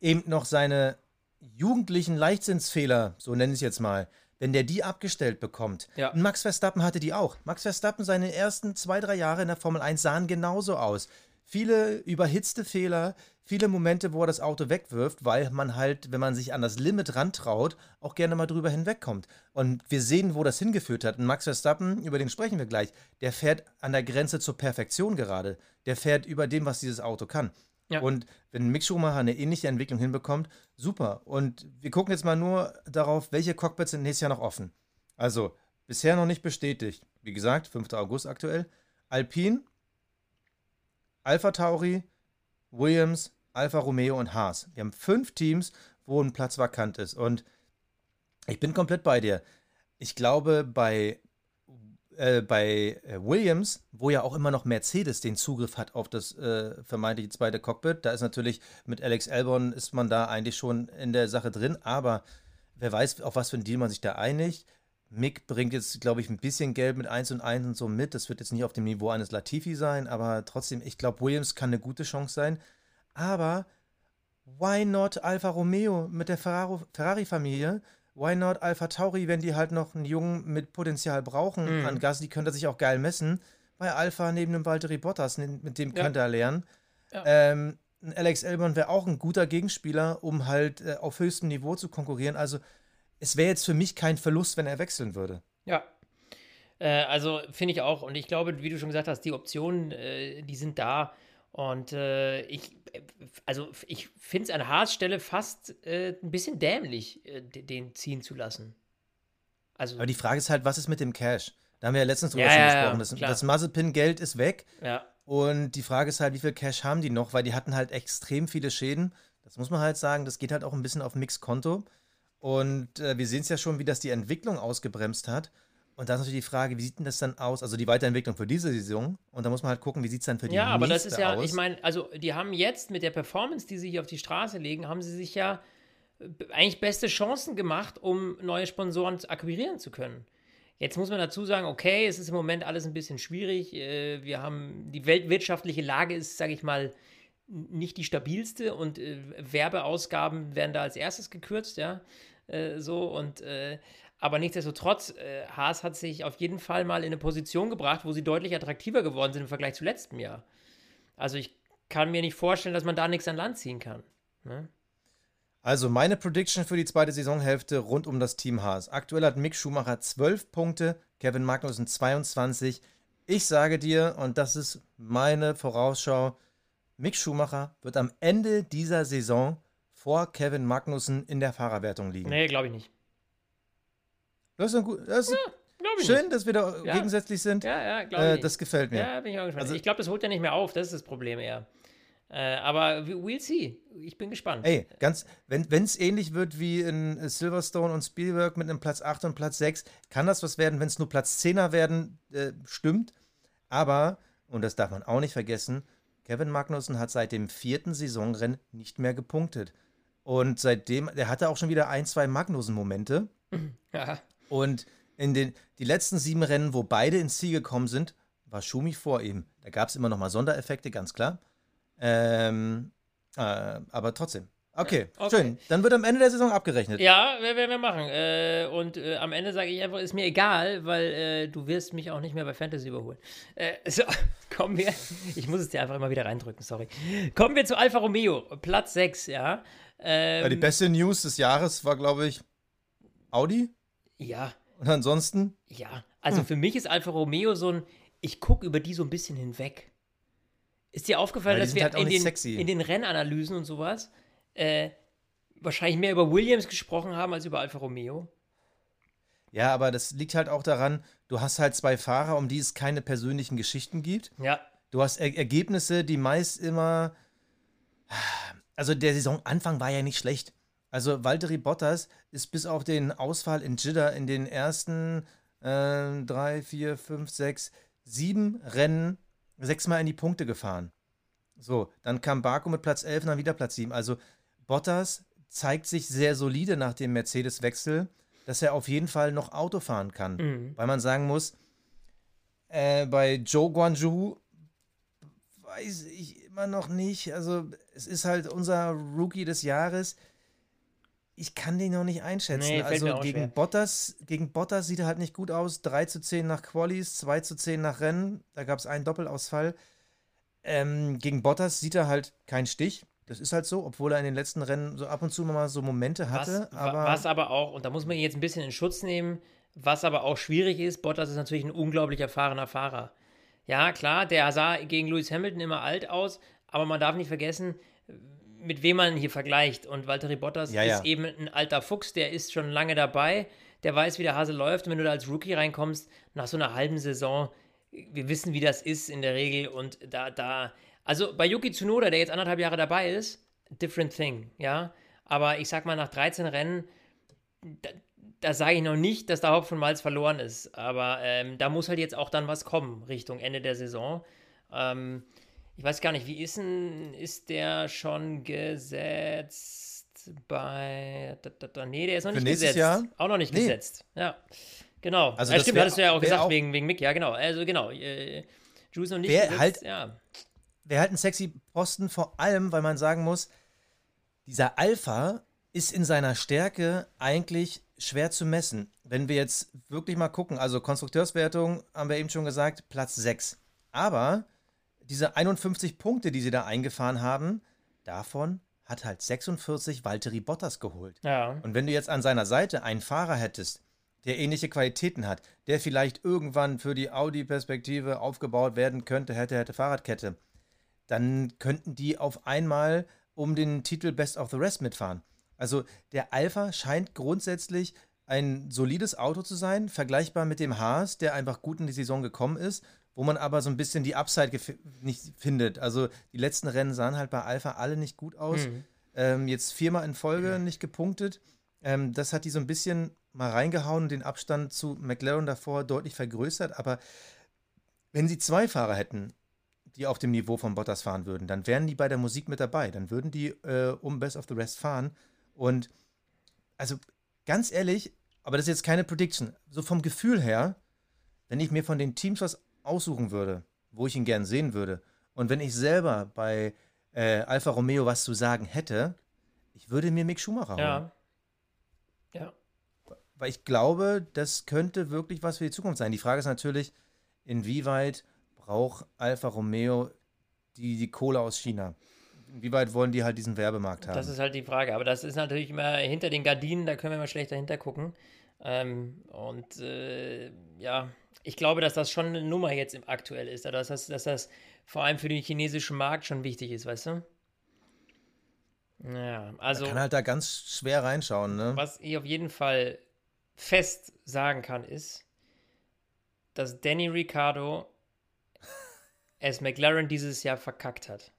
eben noch seine jugendlichen Leichtsinnsfehler, so nenne ich es jetzt mal, wenn der die abgestellt bekommt. Ja. Max Verstappen hatte die auch. Max Verstappen, seine ersten zwei, drei Jahre in der Formel 1 sahen genauso aus. Viele überhitzte Fehler, viele Momente, wo er das Auto wegwirft, weil man halt, wenn man sich an das Limit rantraut, auch gerne mal drüber hinwegkommt. Und wir sehen, wo das hingeführt hat. Und Max Verstappen, über den sprechen wir gleich, der fährt an der Grenze zur Perfektion gerade. Der fährt über dem, was dieses Auto kann. Ja. Und wenn Mick Schumacher eine ähnliche Entwicklung hinbekommt, super. Und wir gucken jetzt mal nur darauf, welche Cockpits sind nächstes Jahr noch offen. Also, bisher noch nicht bestätigt. Wie gesagt, 5. August aktuell. Alpine, Alpha Tauri, Williams, Alfa Romeo und Haas. Wir haben fünf Teams, wo ein Platz vakant ist. Und ich bin komplett bei dir. Ich glaube, bei, äh, bei äh, Williams, wo ja auch immer noch Mercedes den Zugriff hat auf das äh, vermeintliche zweite Cockpit, da ist natürlich mit Alex Albon ist man da eigentlich schon in der Sache drin, aber wer weiß, auf was für einen Deal man sich da einigt. Mick bringt jetzt, glaube ich, ein bisschen Geld mit 1 und 1 und so mit. Das wird jetzt nicht auf dem Niveau eines Latifi sein, aber trotzdem, ich glaube, Williams kann eine gute Chance sein. Aber why not Alfa Romeo mit der Ferrari-Familie? Why not Alfa Tauri, wenn die halt noch einen Jungen mit Potenzial brauchen mhm. an Gas, die könnte sich auch geil messen. Bei Alfa neben dem Valtteri Bottas, mit dem ja. könnte er lernen. Ja. Ähm, Alex Elbern wäre auch ein guter Gegenspieler, um halt äh, auf höchstem Niveau zu konkurrieren. Also es wäre jetzt für mich kein Verlust, wenn er wechseln würde. Ja. Äh, also finde ich auch. Und ich glaube, wie du schon gesagt hast, die Optionen, äh, die sind da. Und äh, ich, also ich finde es an Haas Stelle fast äh, ein bisschen dämlich, äh, den ziehen zu lassen. Also, Aber die Frage ist halt, was ist mit dem Cash? Da haben wir ja letztens drüber ja, schon ja, gesprochen. Das, das Mazepin-Geld ist weg. Ja. Und die Frage ist halt, wie viel Cash haben die noch? Weil die hatten halt extrem viele Schäden. Das muss man halt sagen, das geht halt auch ein bisschen auf Mix-Konto. Und äh, wir sehen es ja schon, wie das die Entwicklung ausgebremst hat. Und da ist natürlich die Frage, wie sieht denn das dann aus? Also die Weiterentwicklung für diese Saison. Und da muss man halt gucken, wie sieht es dann für die ja, nächste aus. Ja, aber das ist ja, aus? ich meine, also die haben jetzt mit der Performance, die sie hier auf die Straße legen, haben sie sich ja äh, eigentlich beste Chancen gemacht, um neue Sponsoren akquirieren zu können. Jetzt muss man dazu sagen, okay, es ist im Moment alles ein bisschen schwierig. Äh, wir haben, die weltwirtschaftliche Lage ist, sage ich mal, nicht die stabilste und äh, Werbeausgaben werden da als erstes gekürzt, ja. Äh, so und äh, aber nichtsdestotrotz, äh, Haas hat sich auf jeden Fall mal in eine Position gebracht, wo sie deutlich attraktiver geworden sind im Vergleich zu letztem Jahr. Also ich kann mir nicht vorstellen, dass man da nichts an Land ziehen kann. Ne? Also meine Prediction für die zweite Saisonhälfte rund um das Team Haas. Aktuell hat Mick Schumacher 12 Punkte, Kevin Magnussen 22. Ich sage dir, und das ist meine Vorausschau, Mick Schumacher wird am Ende dieser Saison vor Kevin Magnussen in der Fahrerwertung liegen. Nee, glaube ich nicht. Das ist, gut, das ist ja, schön, nicht. dass wir da ja. gegensätzlich sind. Ja, ja, glaube äh, ich. Das gefällt mir. Ja, bin ich auch gespannt. Also, ich glaube, das holt er nicht mehr auf, das ist das Problem eher. Äh, aber we'll see. Ich bin gespannt. Ey, ganz, wenn es ähnlich wird wie in Silverstone und Spielberg mit einem Platz 8 und Platz 6, kann das was werden, wenn es nur Platz 10er werden, äh, stimmt. Aber, und das darf man auch nicht vergessen, Kevin Magnussen hat seit dem vierten Saisonrennen nicht mehr gepunktet. Und seitdem, der hatte auch schon wieder ein, zwei Magnussen-Momente. <laughs> Ja. Und in den die letzten sieben Rennen, wo beide ins Ziel gekommen sind, war Schumi vor ihm. Da gab es immer noch mal Sondereffekte, ganz klar. Ähm, äh, aber trotzdem. Okay, okay, schön. Dann wird am Ende der Saison abgerechnet. Ja, werden wir machen. Äh, und äh, am Ende sage ich einfach, ist mir egal, weil äh, du wirst mich auch nicht mehr bei Fantasy überholen. Äh, <laughs> so, kommen wir. Ich muss es dir einfach immer wieder reindrücken, sorry. Kommen wir zu Alfa Romeo, Platz 6, ja. Ähm, ja die beste News des Jahres war, glaube ich, Audi. Ja. Und ansonsten? Ja, also hm. für mich ist Alfa Romeo so ein, ich gucke über die so ein bisschen hinweg. Ist dir aufgefallen, dass wir halt in, den, in, den, Rennanalysen und sowas äh, wahrscheinlich mehr über Williams gesprochen haben als über Alfa Romeo? Ja, aber das liegt halt auch daran, du hast halt zwei Fahrer, um die es keine persönlichen Geschichten gibt. Ja. Du hast er Ergebnisse, die meist immer. Also der Saisonanfang war ja nicht schlecht. Also Valtteri Bottas ist bis auf den Ausfall in Jeddah in den ersten äh, drei, vier, fünf, sechs, sieben Rennen sechsmal in die Punkte gefahren. So, dann kam Baku mit Platz 11 und dann wieder Platz 7. Also Bottas zeigt sich sehr solide nach dem Mercedes-Wechsel, dass er auf jeden Fall noch Auto fahren kann. Mhm. Weil man sagen muss, äh, bei Joe Guanju weiß ich immer noch nicht. Also es ist halt unser Rookie des Jahres. Ich kann den noch nicht einschätzen. Nee, also gegen Bottas, gegen Bottas sieht er halt nicht gut aus. 3 zu 10 nach Qualis, 2 zu 10 nach Rennen. Da gab es einen Doppelausfall. Ähm, gegen Bottas sieht er halt keinen Stich. Das ist halt so, obwohl er in den letzten Rennen so ab und zu mal so Momente hatte. Was aber, was aber auch, und da muss man ihn jetzt ein bisschen in Schutz nehmen, was aber auch schwierig ist, Bottas ist natürlich ein unglaublich erfahrener Fahrer. Ja, klar, der sah gegen Lewis Hamilton immer alt aus, aber man darf nicht vergessen, mit wem man hier vergleicht. Und Valtteri Bottas ja, ja. ist eben ein alter Fuchs, der ist schon lange dabei, der weiß, wie der Hase läuft. Und wenn du da als Rookie reinkommst, nach so einer halben Saison, wir wissen, wie das ist in der Regel. Und da, da, also bei Yuki Tsunoda, der jetzt anderthalb Jahre dabei ist, different thing, ja. Aber ich sag mal, nach 13 Rennen, da, sage ich noch nicht, dass der Haupt von Malz verloren ist. Aber ähm, da muss halt jetzt auch dann was kommen Richtung Ende der Saison. Ähm, ich weiß gar nicht, wie ist denn, ist der schon gesetzt bei, da, da, da, nee, der ist noch Für nicht gesetzt. Jahr? Auch noch nicht nee. gesetzt, ja. Genau. Also ja, stimmt, wär, hattest du ja auch gesagt, auch wegen, wegen Mick, ja, genau. Also, genau. Äh, Juice noch nicht wär gesetzt, halt, ja. Wäre halt ein sexy Posten, vor allem, weil man sagen muss, dieser Alpha ist in seiner Stärke eigentlich schwer zu messen. Wenn wir jetzt wirklich mal gucken, also Konstrukteurswertung haben wir eben schon gesagt, Platz 6. Aber diese 51 Punkte, die sie da eingefahren haben, davon hat halt 46 Valtteri Bottas geholt. Ja. Und wenn du jetzt an seiner Seite einen Fahrer hättest, der ähnliche Qualitäten hat, der vielleicht irgendwann für die Audi-Perspektive aufgebaut werden könnte, hätte, hätte Fahrradkette, dann könnten die auf einmal um den Titel Best of the Rest mitfahren. Also der Alpha scheint grundsätzlich ein solides Auto zu sein, vergleichbar mit dem Haas, der einfach gut in die Saison gekommen ist wo man aber so ein bisschen die Upside nicht findet. Also die letzten Rennen sahen halt bei Alpha alle nicht gut aus. Mhm. Ähm, jetzt viermal in Folge mhm. nicht gepunktet. Ähm, das hat die so ein bisschen mal reingehauen und den Abstand zu McLaren davor deutlich vergrößert. Aber wenn sie zwei Fahrer hätten, die auf dem Niveau von Bottas fahren würden, dann wären die bei der Musik mit dabei. Dann würden die äh, um Best of the Rest fahren. Und also ganz ehrlich, aber das ist jetzt keine Prediction. So vom Gefühl her, wenn ich mir von den Teams was aussuchen würde, wo ich ihn gern sehen würde, und wenn ich selber bei äh, Alfa Romeo was zu sagen hätte, ich würde mir Mick Schumacher holen. Ja. Ja. Weil ich glaube, das könnte wirklich was für die Zukunft sein. Die Frage ist natürlich, inwieweit braucht Alfa Romeo die, die Kohle aus China? Inwieweit wollen die halt diesen Werbemarkt haben? Das ist halt die Frage. Aber das ist natürlich immer hinter den Gardinen, da können wir mal schlecht dahinter gucken. Ähm, und äh, ja, ich glaube, dass das schon eine Nummer jetzt aktuell ist. Dass das, dass das vor allem für den chinesischen Markt schon wichtig ist, weißt du? Ja, also. Man kann halt da ganz schwer reinschauen, ne? Was ich auf jeden Fall fest sagen kann, ist, dass Danny Ricciardo es McLaren dieses Jahr verkackt hat.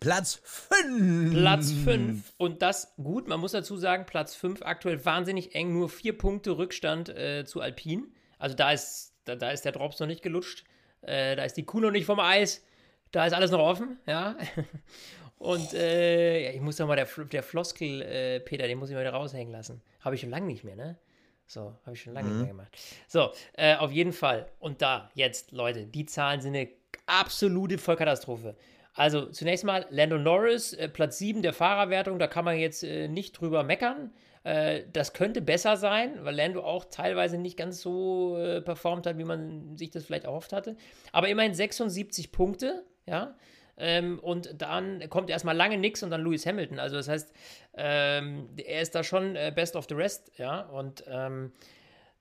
Platz 5. Platz 5. Und das, gut, man muss dazu sagen, Platz 5 aktuell wahnsinnig eng, nur vier Punkte Rückstand äh, zu Alpine. Also da ist, da, da ist der Drops noch nicht gelutscht. Äh, da ist die Kuh noch nicht vom Eis. Da ist alles noch offen, ja. <laughs> Und äh, ja, ich muss doch mal der, der Floskel, äh, Peter, den muss ich mal wieder raushängen lassen. Habe ich schon lange nicht mehr, ne? So, habe ich schon lange mhm. nicht mehr gemacht. So, äh, auf jeden Fall. Und da, jetzt, Leute, die Zahlen sind eine absolute Vollkatastrophe. Also zunächst mal Lando Norris, äh, Platz 7 der Fahrerwertung, da kann man jetzt äh, nicht drüber meckern. Äh, das könnte besser sein, weil Lando auch teilweise nicht ganz so äh, performt hat, wie man sich das vielleicht erhofft hatte. Aber immerhin 76 Punkte, ja. Ähm, und dann kommt erstmal lange nichts und dann Lewis Hamilton. Also das heißt, ähm, er ist da schon äh, best of the rest, ja. Und ähm,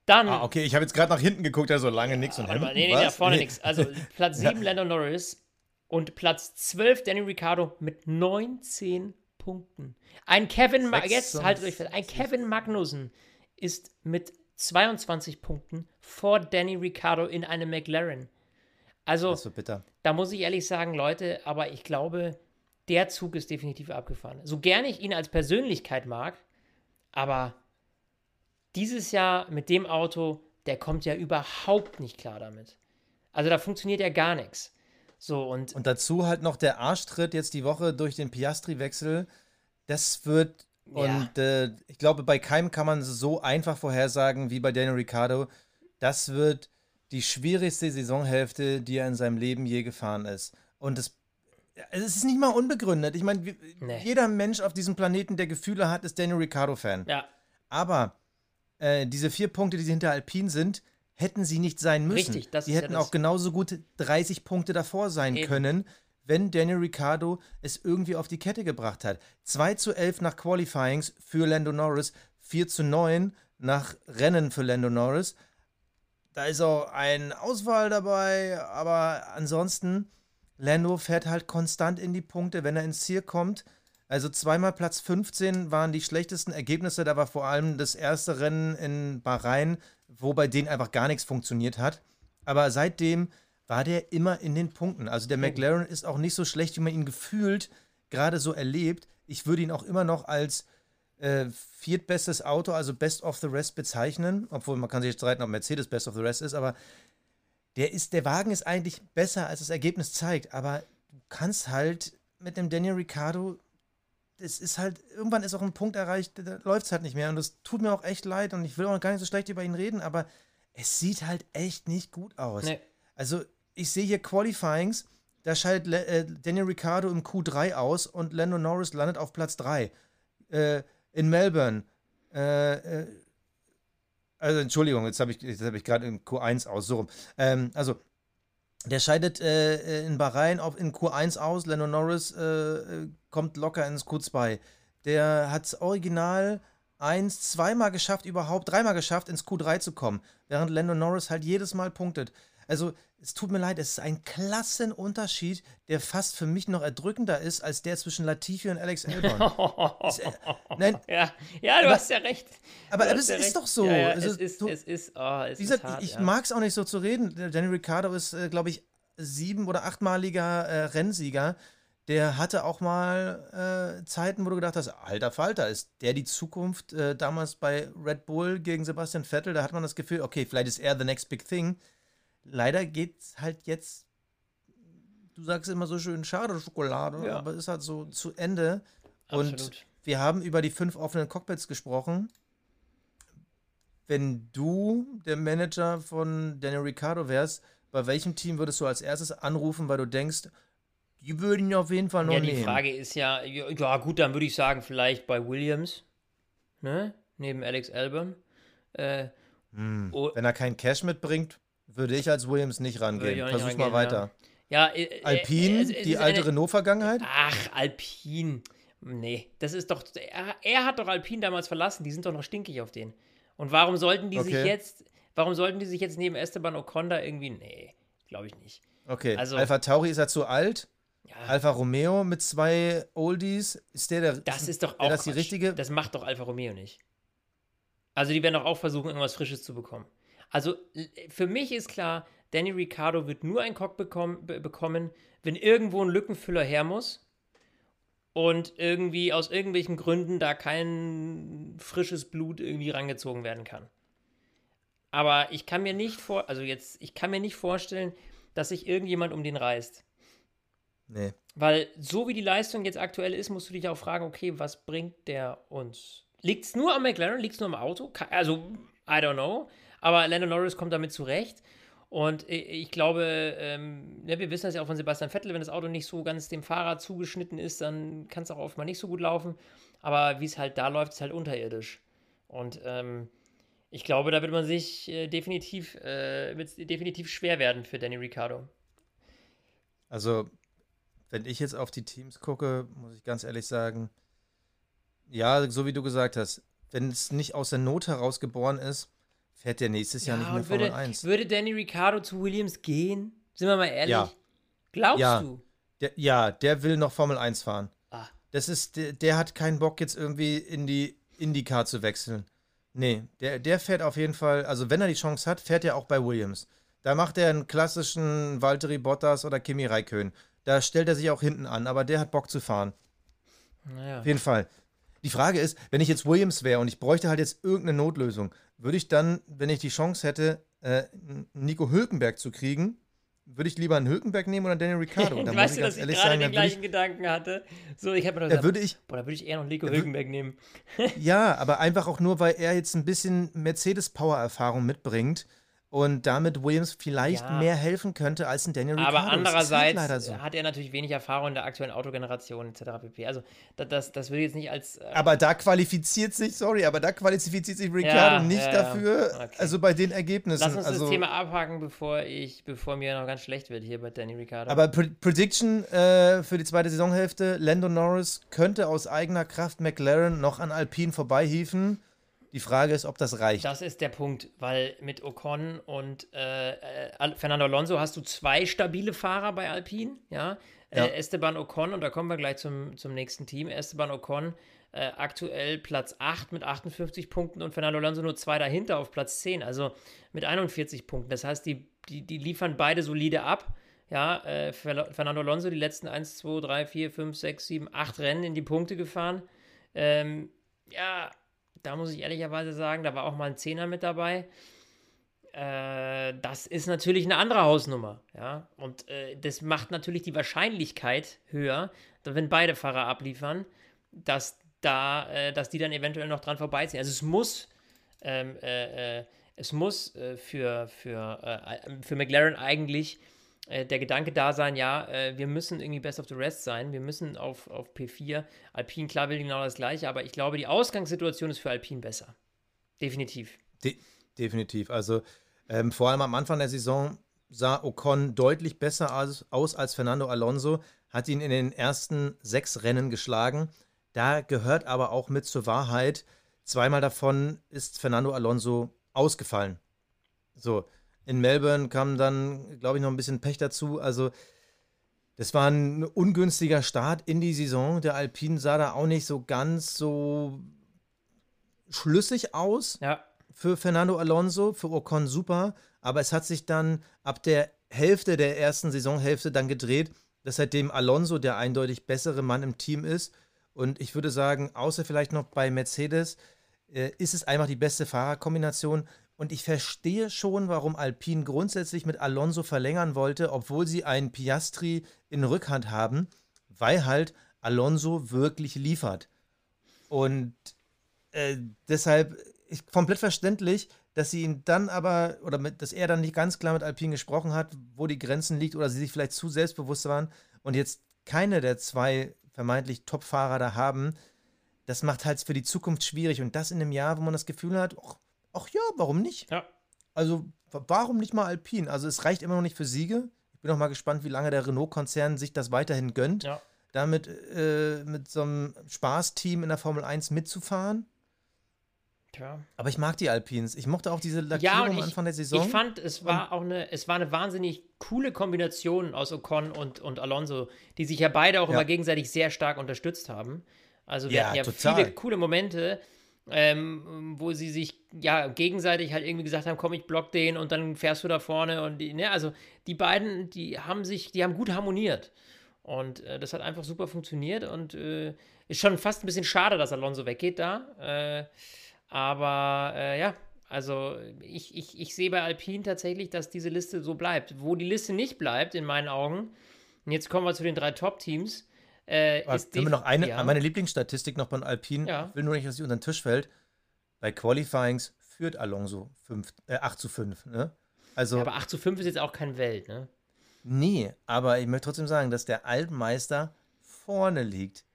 dann. Ah, okay, ich habe jetzt gerade nach hinten geguckt, also lange nichts und Hamilton. Nee, nee, da vorne nee. nichts. Also <laughs> Platz 7 ja. Lando Norris, und Platz 12 Danny Ricciardo mit 19 Punkten. Ein Kevin, Ma jetzt haltet euch fest, ein Kevin Magnussen ist mit 22 Punkten vor Danny Ricciardo in einem McLaren. Also, da muss ich ehrlich sagen, Leute, aber ich glaube, der Zug ist definitiv abgefahren. So gerne ich ihn als Persönlichkeit mag, aber dieses Jahr mit dem Auto, der kommt ja überhaupt nicht klar damit. Also da funktioniert ja gar nichts. So, und, und dazu halt noch der Arschtritt jetzt die Woche durch den Piastri-Wechsel. Das wird, ja. und äh, ich glaube, bei keinem kann man so einfach vorhersagen wie bei Daniel Ricciardo. Das wird die schwierigste Saisonhälfte, die er in seinem Leben je gefahren ist. Und es, es ist nicht mal unbegründet. Ich meine, nee. jeder Mensch auf diesem Planeten, der Gefühle hat, ist Daniel Ricciardo-Fan. Ja. Aber äh, diese vier Punkte, die hinter Alpine sind, hätten sie nicht sein müssen. Richtig, das ist hätten ja auch genauso gut 30 Punkte davor sein Eben. können, wenn Daniel Ricciardo es irgendwie auf die Kette gebracht hat. 2 zu 11 nach Qualifyings für Lando Norris, 4 zu 9 nach Rennen für Lando Norris. Da ist auch ein Ausfall dabei, aber ansonsten, Lando fährt halt konstant in die Punkte, wenn er ins Ziel kommt. Also zweimal Platz 15 waren die schlechtesten Ergebnisse. Da war vor allem das erste Rennen in Bahrain wo bei denen einfach gar nichts funktioniert hat. Aber seitdem war der immer in den Punkten. Also der McLaren ist auch nicht so schlecht, wie man ihn gefühlt gerade so erlebt. Ich würde ihn auch immer noch als äh, viertbestes Auto, also Best of the Rest bezeichnen, obwohl man kann sich jetzt streiten, ob Mercedes Best of the Rest ist, aber der ist, der Wagen ist eigentlich besser, als das Ergebnis zeigt, aber du kannst halt mit dem Daniel Ricciardo es ist halt, irgendwann ist auch ein Punkt erreicht, da läuft es halt nicht mehr. Und das tut mir auch echt leid und ich will auch gar nicht so schlecht über ihn reden, aber es sieht halt echt nicht gut aus. Nee. Also, ich sehe hier Qualifyings, da scheidet äh, Daniel Ricciardo im Q3 aus und Lando Norris landet auf Platz 3. Äh, in Melbourne. Äh, äh, also, Entschuldigung, jetzt habe ich, hab ich gerade in Q1 aus, so rum. Ähm, also, der scheidet äh, in Bahrain auf, in Q1 aus. Lando Norris äh, äh kommt locker ins Q2. Der hat es original eins, zweimal geschafft, überhaupt dreimal geschafft, ins Q3 zu kommen, während Lando Norris halt jedes Mal punktet. Also, es tut mir leid, es ist ein Klassenunterschied, der fast für mich noch erdrückender ist als der zwischen Latifi und Alex Albon. <laughs> es, äh, nein, ja, ja, du aber, hast ja recht. aber, aber es ja ist recht. doch so. Ja, ja, also, es ist, es ist, oh, es dieser, ist hart, Ich mag es auch nicht so zu reden. Danny Ricciardo ist, äh, glaube ich, sieben- oder achtmaliger äh, Rennsieger der hatte auch mal äh, Zeiten, wo du gedacht hast, alter Falter, ist der die Zukunft? Äh, damals bei Red Bull gegen Sebastian Vettel, da hat man das Gefühl, okay, vielleicht ist er the next big thing. Leider geht's halt jetzt, du sagst immer so schön, schade Schokolade, ja. aber ist halt so zu Ende. Absolut. Und wir haben über die fünf offenen Cockpits gesprochen. Wenn du der Manager von Daniel Ricciardo wärst, bei welchem Team würdest du als erstes anrufen, weil du denkst, die würden ihn auf jeden Fall noch ja, die nehmen. Frage ist ja, ja, gut, dann würde ich sagen, vielleicht bei Williams, ne? Neben Alex Albon. Äh, Hm. Wenn er keinen Cash mitbringt, würde ich als Williams nicht rangehen. nicht Versuch mal rangehen, weiter. ja, äh, äh, Alpine, es- es die alte Renault-Vergangenheit? Ach, Alpine. Nee, das ist doch. Er, er hat doch Alpine damals verlassen. Die sind doch noch stinkig auf den. Und warum sollten die sich Okay. jetzt. Warum sollten die sich jetzt neben Esteban Ocon da irgendwie. Nee, glaube ich nicht. Okay, Also- Alpha Tauri ist er zu alt. Ja, Alfa Romeo mit zwei Oldies. Ist der der. das ist doch auch. das die richtige? Das macht doch Alfa Romeo nicht. Also, die werden doch auch versuchen, irgendwas Frisches zu bekommen. Also, l- für mich ist klar, Danny Ricciardo wird nur ein Cock bekommen, be bekommen, wenn irgendwo ein Lückenfüller her muss und irgendwie aus irgendwelchen Gründen da kein frisches Blut irgendwie rangezogen werden kann. Aber ich kann mir nicht vor, also jetzt, ich kann mir nicht vorstellen, dass sich irgendjemand um den reißt. Nee. Weil so wie die Leistung jetzt aktuell ist, musst du dich auch fragen, okay, was bringt der uns? Liegt es nur am McLaren? Liegt es nur am Auto? Also, I don't know. Aber Lando Norris kommt damit zurecht. Und ich glaube, ähm, ne, wir wissen das ja auch von Sebastian Vettel, wenn das Auto nicht so ganz dem Fahrer zugeschnitten ist, dann kann es auch oft mal nicht so gut laufen. Aber wie es halt da läuft, ist halt unterirdisch. Und ähm, ich glaube, da wird man sich äh, definitiv, äh, wird's definitiv schwer werden für Danny Ricciardo. Also, wenn ich jetzt auf die Teams gucke, muss ich ganz ehrlich sagen, ja, so wie du gesagt hast, wenn es nicht aus der Not heraus geboren ist, fährt der nächstes Jahr nicht mehr und Formel würde, 1. würde Danny Ricciardo zu Williams gehen? Sind wir mal ehrlich? Ja. Glaubst Ja. du? Der, ja, der will noch Formel 1 fahren. Ah. Das ist, der, der hat keinen Bock, jetzt irgendwie in die IndyCar zu wechseln. Nee, der, der fährt auf jeden Fall, also wenn er die Chance hat, fährt er auch bei Williams. Da macht er einen klassischen Valtteri Bottas oder Kimi Räikkönen. Da stellt er sich auch hinten an, aber der hat Bock zu fahren. Naja. Auf jeden Fall. Die Frage ist, wenn ich jetzt Williams wäre und ich bräuchte halt jetzt irgendeine Notlösung, würde ich dann, wenn ich die Chance hätte, äh, Nico Hülkenberg zu kriegen, würde ich lieber einen Hülkenberg nehmen oder Daniel Ricciardo? <laughs> Da weißt ich du, dass ich gerade sagen, den da würde ich, gleichen Gedanken hatte? So, ich habe mir gesagt, würde ich, boah, da würde ich eher noch Nico Hülkenberg nehmen. ja, aber einfach auch nur, weil er jetzt ein bisschen Mercedes-Power-Erfahrung mitbringt und damit Williams vielleicht Ja. mehr helfen könnte als ein Daniel Ricciardo. Aber andererseits so. hat er natürlich wenig Erfahrung in der aktuellen Autogeneration etc. pp. Also, das, das, das würde ich jetzt nicht als. Äh, Aber da qualifiziert sich, sorry, aber da qualifiziert sich Ricciardo Ja, nicht ja, ja. dafür, Okay. also bei den Ergebnissen. lass uns also, das Thema abhaken, bevor, ich, bevor mir noch ganz schlecht wird hier bei Danny Ricciardo. Aber Pre Prediction äh, für die zweite Saisonhälfte: Lando Norris könnte aus eigener Kraft McLaren noch an Alpine vorbeihieven. Die Frage ist, ob das reicht. Das ist der Punkt, weil mit Ocon und äh, äh, Fernando Alonso hast du zwei stabile Fahrer bei Alpine, ja. Ja. Äh, Esteban Ocon, und da kommen wir gleich zum, zum nächsten Team. Esteban Ocon äh, aktuell Platz 8 mit 58 Punkten und Fernando Alonso nur zwei dahinter auf Platz 10, also mit 41 Punkten. Das heißt, die, die, die liefern beide solide ab. Ja, äh, Fer- Fernando Alonso die letzten 1, 2, 3, 4, 5, 6, 7, 8 Rennen in die Punkte gefahren. Ähm, ja, da muss ich ehrlicherweise sagen, da war auch mal ein Zehner mit dabei. Äh, das ist natürlich eine andere Hausnummer, ja. Und äh, das macht natürlich die Wahrscheinlichkeit höher, wenn beide Fahrer abliefern, dass da, äh, dass die dann eventuell noch dran vorbeiziehen. Also es muss, ähm, äh, äh, es muss äh, für, für, für McLaren eigentlich der Gedanke da sein, ja, äh, wir müssen irgendwie best of the rest sein, wir müssen auf, auf P4. Alpine, klar, will genau das gleiche, aber ich glaube, die Ausgangssituation ist für Alpine besser. Definitiv. De definitiv. Also ähm, vor allem am Anfang der Saison sah Ocon deutlich besser aus, aus als Fernando Alonso, hat ihn in den ersten sechs Rennen geschlagen. Da gehört aber auch mit zur Wahrheit, zweimal davon ist Fernando Alonso ausgefallen. So, in Melbourne kam dann, glaube ich, noch ein bisschen Pech dazu. Also, das war ein ungünstiger Start in die Saison. Der Alpine sah da auch nicht so ganz so schlüssig aus Ja, für Fernando Alonso, für Ocon super, aber es hat sich dann ab der Hälfte der ersten Saisonhälfte dann gedreht, dass seitdem Alonso der eindeutig bessere Mann im Team ist. Und ich würde sagen, außer vielleicht noch bei Mercedes, äh, ist es einfach die beste Fahrerkombination. Und ich verstehe schon, warum Alpine grundsätzlich mit Alonso verlängern wollte, obwohl sie einen Piastri in Rückhand haben, weil halt Alonso wirklich liefert. Und äh, deshalb ist komplett verständlich, dass sie ihn dann aber, oder mit, dass er dann nicht ganz klar mit Alpine gesprochen hat, wo die Grenzen liegt, oder sie sich vielleicht zu selbstbewusst waren und jetzt keine der zwei vermeintlich Top-Fahrer da haben, das macht halt für die Zukunft schwierig. Und das in einem Jahr, wo man das Gefühl hat, ach, ach ja, warum nicht? Ja. Also, warum nicht mal Alpine? Also, es reicht immer noch nicht für Siege. Ich bin auch mal gespannt, wie lange der Renault-Konzern sich das weiterhin gönnt, Ja. damit äh, mit so einem Spaßteam in der Formel 1 mitzufahren. Tja. Aber ich mag die Alpines. Ich mochte auch diese Ja, Lackierung am ich, Anfang der Saison. ich fand, es war auch eine, es war eine wahnsinnig coole Kombination aus Ocon und, und Alonso, die sich ja beide auch Ja. immer gegenseitig sehr stark unterstützt haben. Also wir Ja, hatten ja total. viele coole Momente, ähm, wo sie sich ja gegenseitig halt irgendwie gesagt haben, komm, ich block den und dann fährst du da vorne und die, ne, also die beiden, die haben sich, die haben gut harmoniert. Und äh, das hat einfach super funktioniert und äh, ist schon fast ein bisschen schade, dass Alonso weggeht da. Äh, aber äh, ja, also ich, ich, ich sehe bei Alpine tatsächlich, dass diese Liste so bleibt. Wo die Liste nicht bleibt, in meinen Augen, und jetzt kommen wir zu den drei Top-Teams, äh, ist Können wir noch eine, ja, meine Lieblingsstatistik noch von Alpine, Ja. ich will nur nicht, dass sie unter den Tisch fällt. Bei Qualifyings führt Alonso 5, äh, 8 zu 5. Ne? Also, ja, aber 8 zu 5 ist jetzt auch kein Welt, ne? nee, aber ich möchte trotzdem sagen, dass der Altmeister vorne liegt.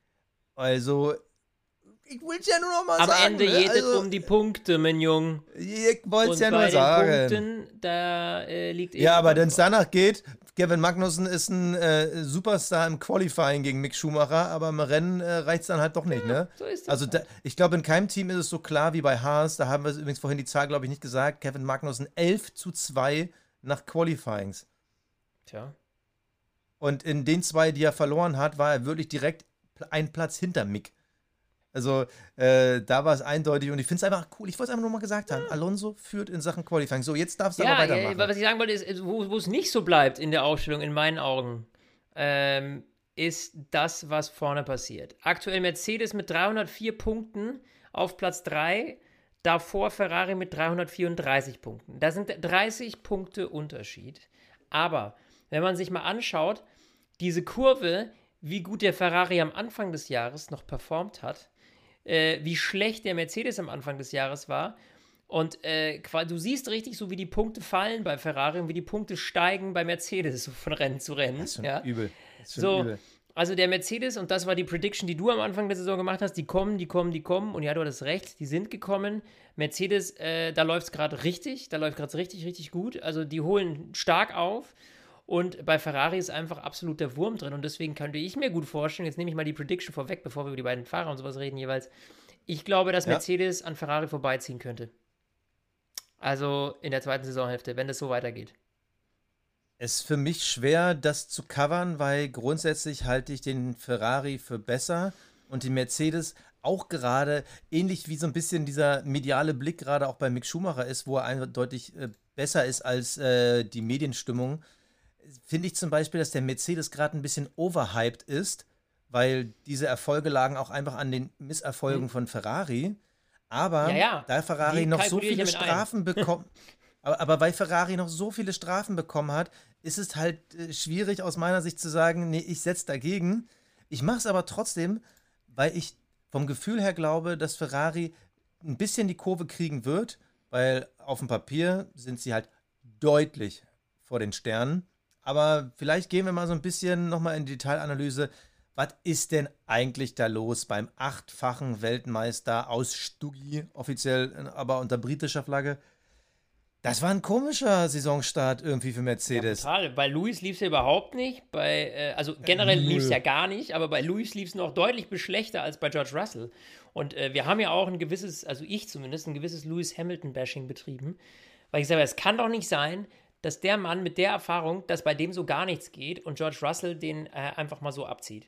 Also, ich will es ja nur noch mal Am sagen. Ende ne? geht es also, um die Punkte, mein Jung. Ich wollte es ja nur sagen. Punkten, da äh, liegt Ja, aber wenn es danach geht, Kevin Magnussen ist ein äh, Superstar im Qualifying gegen Mick Schumacher, aber im Rennen äh, reicht es dann halt doch nicht, ne? so ist das Also da, ich glaube, in keinem Team ist es so klar wie bei Haas. Da haben wir übrigens vorhin die Zahl, glaube ich, nicht gesagt. Kevin Magnussen 11 zu 2 nach Qualifyings. Tja. Und in den zwei, die er verloren hat, war er wirklich direkt einen Platz hinter Mick. Also äh, da war es eindeutig und ich finde es einfach cool. Ich wollte es einfach nur mal gesagt haben. Alonso führt in Sachen Qualifying. So, jetzt darfst du Ja, aber ja, weitermachen. was ich sagen wollte, ist, wo, wo es nicht so bleibt in der Aufstellung, in meinen Augen, ähm, ist das, was vorne passiert. Aktuell Mercedes mit 304 Punkten auf Platz 3, davor Ferrari mit 334 Punkten. Da sind 30 Punkte Unterschied. Aber wenn man sich mal anschaut, diese Kurve, wie gut der Ferrari am Anfang des Jahres noch performt hat, äh, wie schlecht der Mercedes am Anfang des Jahres war. Und äh, du siehst richtig, so wie die Punkte fallen bei Ferrari und wie die Punkte steigen bei Mercedes, <laughs> so von Rennen zu Rennen. das ist schon ja. übel. Ist schon So, übel. also der Mercedes, und das war die Prediction, die du am Anfang der Saison gemacht hast, die kommen, die kommen, die kommen. Und ja, du hattest recht, die sind gekommen. Mercedes, äh, da läuft es gerade richtig, da läuft gerade richtig, richtig gut. Also die holen stark auf. Und bei Ferrari ist einfach absolut der Wurm drin. Und deswegen könnte ich mir gut vorstellen, jetzt nehme ich mal die Prediction vorweg, bevor wir über die beiden Fahrer und sowas reden jeweils. Ich glaube, dass Ja. Mercedes an Ferrari vorbeiziehen könnte. Also in der zweiten Saisonhälfte, wenn das so weitergeht. Es ist für mich schwer, das zu covern, weil grundsätzlich halte ich den Ferrari für besser und die Mercedes auch gerade ähnlich wie so ein bisschen dieser mediale Blick gerade auch bei Mick Schumacher ist, wo er eindeutig äh, besser ist als äh, die Medienstimmung, finde ich zum Beispiel, dass der Mercedes gerade ein bisschen overhyped ist, weil diese Erfolge lagen auch einfach an den Misserfolgen von Ferrari. Aber Hm. Ja, ja, da Ferrari die noch so viele. Strafen <laughs> bekommt, aber, aber weil Ferrari noch so viele Strafen bekommen hat, ist es halt äh, schwierig aus meiner Sicht zu sagen, nee, ich setze dagegen. Ich mache es aber trotzdem, weil ich vom Gefühl her glaube, dass Ferrari ein bisschen die Kurve kriegen wird, weil auf dem Papier sind sie halt deutlich vor den Sternen. Aber vielleicht gehen wir mal so ein bisschen nochmal in die Detailanalyse. Was ist denn eigentlich da los beim achtfachen Weltmeister aus Stuggi, offiziell äh, aber unter britischer Flagge? Das war ein komischer Saisonstart irgendwie für Mercedes. Total. Bei Luis lief es ja überhaupt nicht. Bei, äh, also generell null. lief es ja gar nicht, aber bei Luis lief es noch deutlich schlechter als bei George Russell. Und äh, wir haben ja auch ein gewisses, also ich zumindest, ein gewisses Lewis Hamilton-Bashing betrieben. Weil ich sage, es kann doch nicht sein, dass der Mann mit der Erfahrung, dass bei dem so gar nichts geht und George Russell den äh, einfach mal so abzieht.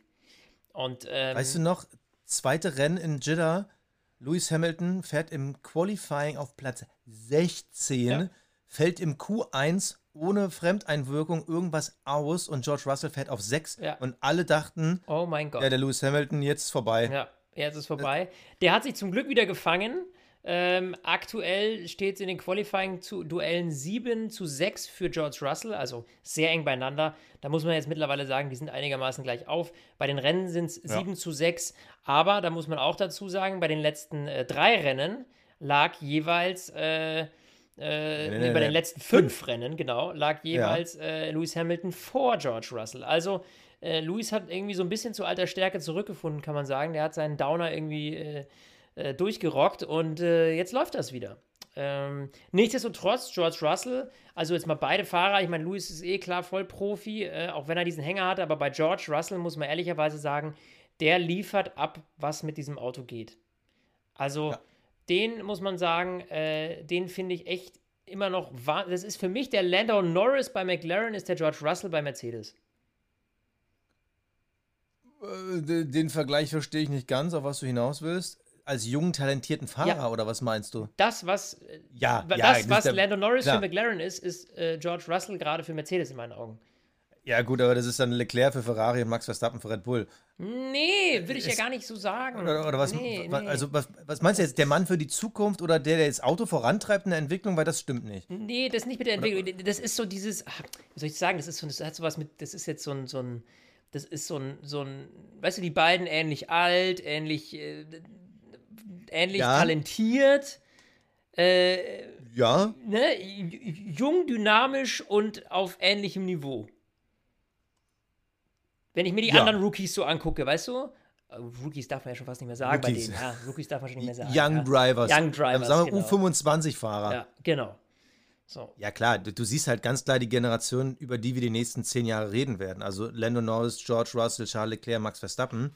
Und ähm, Weißt du noch, zweite Rennen in Jeddah, Lewis Hamilton fährt im Qualifying auf Platz 16, Ja. fällt im Q1 ohne Fremdeinwirkung irgendwas aus und George Russell fährt auf 6 Ja. und alle dachten, oh mein Gott. ja, der Lewis Hamilton jetzt vorbei. Ja, jetzt ist vorbei. Der hat sich zum Glück wieder gefangen. Ähm, aktuell steht es in den Qualifying-Duellen 7 zu 6 für George Russell, also sehr eng beieinander. Da muss man jetzt mittlerweile sagen, die sind einigermaßen gleich auf. Bei den Rennen sind es 7 zu 6, aber da muss man auch dazu sagen, bei den letzten äh, drei Rennen lag jeweils, äh, äh, nee, nee, bei nee. den letzten fünf Rennen, genau, lag jeweils äh, Lewis Hamilton vor George Russell. Also äh, Luis hat irgendwie so ein bisschen zu alter Stärke zurückgefunden, kann man sagen. Der hat seinen Downer irgendwie äh, durchgerockt und äh, jetzt läuft das wieder. Ähm, nichtsdestotrotz, George Russell, also jetzt mal beide Fahrer, ich meine, Luis ist eh klar Vollprofi, äh, auch wenn er diesen Hänger hatte, aber bei George Russell muss man ehrlicherweise sagen, der liefert ab, was mit diesem Auto geht. Also, ja. den muss man sagen, äh, den finde ich echt immer noch, das ist für mich der Lando Norris bei McLaren, ist der George Russell bei Mercedes. Äh, den Vergleich verstehe ich nicht ganz, auf was du hinaus willst als jungen, talentierten Fahrer ja. oder was meinst du? Das, was, ja, das, ja, was der, Lando Norris klar. für McLaren ist, ist äh, George Russell gerade für Mercedes in meinen Augen. Ja, gut, aber das ist dann Leclerc für Ferrari und Max Verstappen für Red Bull. Nee, würde ich ist, ja gar nicht so sagen. Oder, oder was, nee, nee. Also, was, was, meinst du jetzt? Der Mann für die Zukunft oder der, der das Auto vorantreibt in der Entwicklung? Weil das stimmt nicht. Nee, das ist nicht mit der Entwicklung. Oder? Das ist so dieses, ach, wie soll ich sagen, das ist so, das hat sowas mit, das ist jetzt so ein, so ein, das ist so ein, so ein, weißt du, die beiden ähnlich alt, ähnlich, äh, ähnlich ja. talentiert. Äh, ja. Ne, jung, dynamisch und auf ähnlichem Niveau. Wenn ich mir die ja. anderen Rookies so angucke, weißt du? Äh, Rookies darf man ja schon fast nicht mehr sagen Rookies. bei denen. Ja, Rookies darf man schon nicht mehr sagen. Young ja. Drivers. Young Drivers. Sagen wir genau. U25-Fahrer. Ja, genau. So. Ja, klar, du, du, siehst halt ganz klar die Generation, über die wir die nächsten zehn Jahre reden werden. Also Lando Norris, George Russell, Charles Leclerc, Max Verstappen.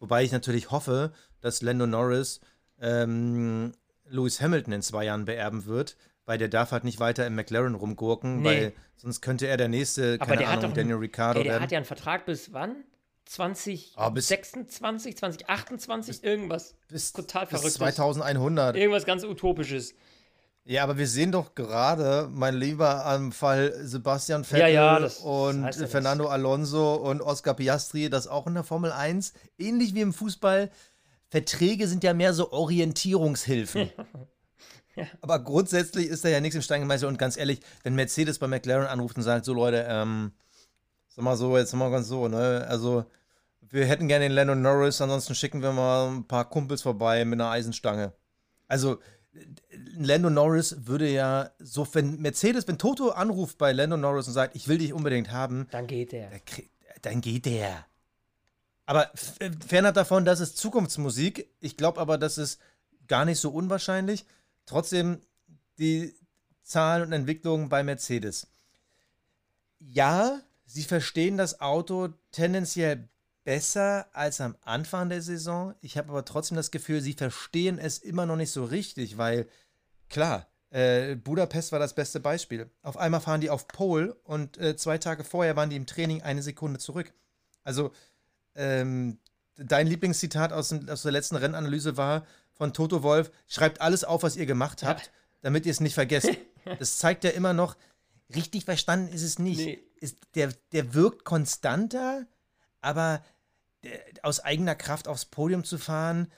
Wobei ich natürlich hoffe, dass Lando Norris ähm, Lewis Hamilton in zwei Jahren beerben wird, weil der darf halt nicht weiter im McLaren rumgurken, nee. weil sonst könnte er der nächste, keine der Ahnung, Daniel Ricciardo ey, der werden. hat ja einen Vertrag bis wann? 2026, oh, bis 2028, irgendwas. Bis, total verrückt. 2100. Irgendwas ganz Utopisches. Ja, aber wir sehen doch gerade, mein Lieber, am Fall Sebastian Vettel ja, ja, und das heißt Fernando nicht. Alonso und Oscar Piastri, das auch in der Formel 1, ähnlich wie im Fußball, Verträge sind ja mehr so Orientierungshilfen. <laughs> ja. Aber grundsätzlich ist da ja nichts im Stein gemeißelt. Und ganz ehrlich, wenn Mercedes bei McLaren anruft und sagt, so Leute, ähm, sag mal so, jetzt mal ganz so, ne? Also, wir hätten gerne den Lennon Norris, ansonsten schicken wir mal ein paar Kumpels vorbei mit einer Eisenstange. Also, Lando Norris würde ja so, wenn Mercedes, wenn Toto anruft bei Lando Norris und sagt, ich will dich unbedingt haben, dann geht der. Dann geht der. Aber fernab davon, das ist Zukunftsmusik. Ich glaube aber, das ist gar nicht so unwahrscheinlich. Trotzdem die Zahlen und Entwicklungen bei Mercedes. Ja, sie verstehen das Auto tendenziell besser als am Anfang der Saison. Ich habe aber trotzdem das Gefühl, sie verstehen es immer noch nicht so richtig, weil klar, äh, Budapest war das beste Beispiel. Auf einmal fahren die auf Pole und äh, zwei Tage vorher waren die im Training eine Sekunde zurück. Also ähm, dein Lieblingszitat aus, dem, aus, der letzten Rennanalyse war von Toto Wolf: Schreibt alles auf, was ihr gemacht habt, damit ihr es nicht vergesst. <laughs> das zeigt ja immer noch, richtig verstanden ist es nicht. Nee. Ist, der, der wirkt konstanter, aber der, aus eigener Kraft aufs Podium zu fahren,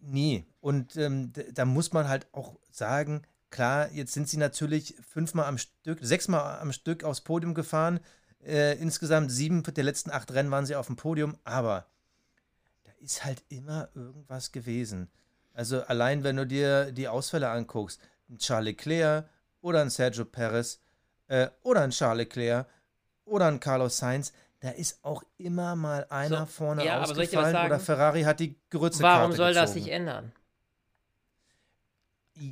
nee. Und ähm, da muss man halt auch sagen, klar, jetzt sind sie natürlich fünfmal am Stück, sechsmal am Stück aufs Podium gefahren. Äh, insgesamt sieben der letzten acht Rennen waren sie auf dem Podium, aber da ist halt immer irgendwas gewesen. Also allein wenn du dir die Ausfälle anguckst, ein Charles Leclerc oder ein Sergio Perez äh, oder ein Charles Leclerc oder ein Carlos Sainz, da ist auch immer mal einer so, vorne ja, ausgefallen oder Ferrari hat die Grütze Warum soll gezogen. das sich ändern?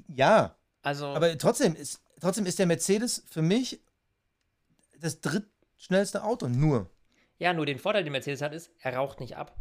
Ja, also aber trotzdem ist, trotzdem ist der Mercedes für mich das dritt schnellste Auto, nur. Ja, nur den Vorteil, den Mercedes hat, ist, er raucht nicht ab.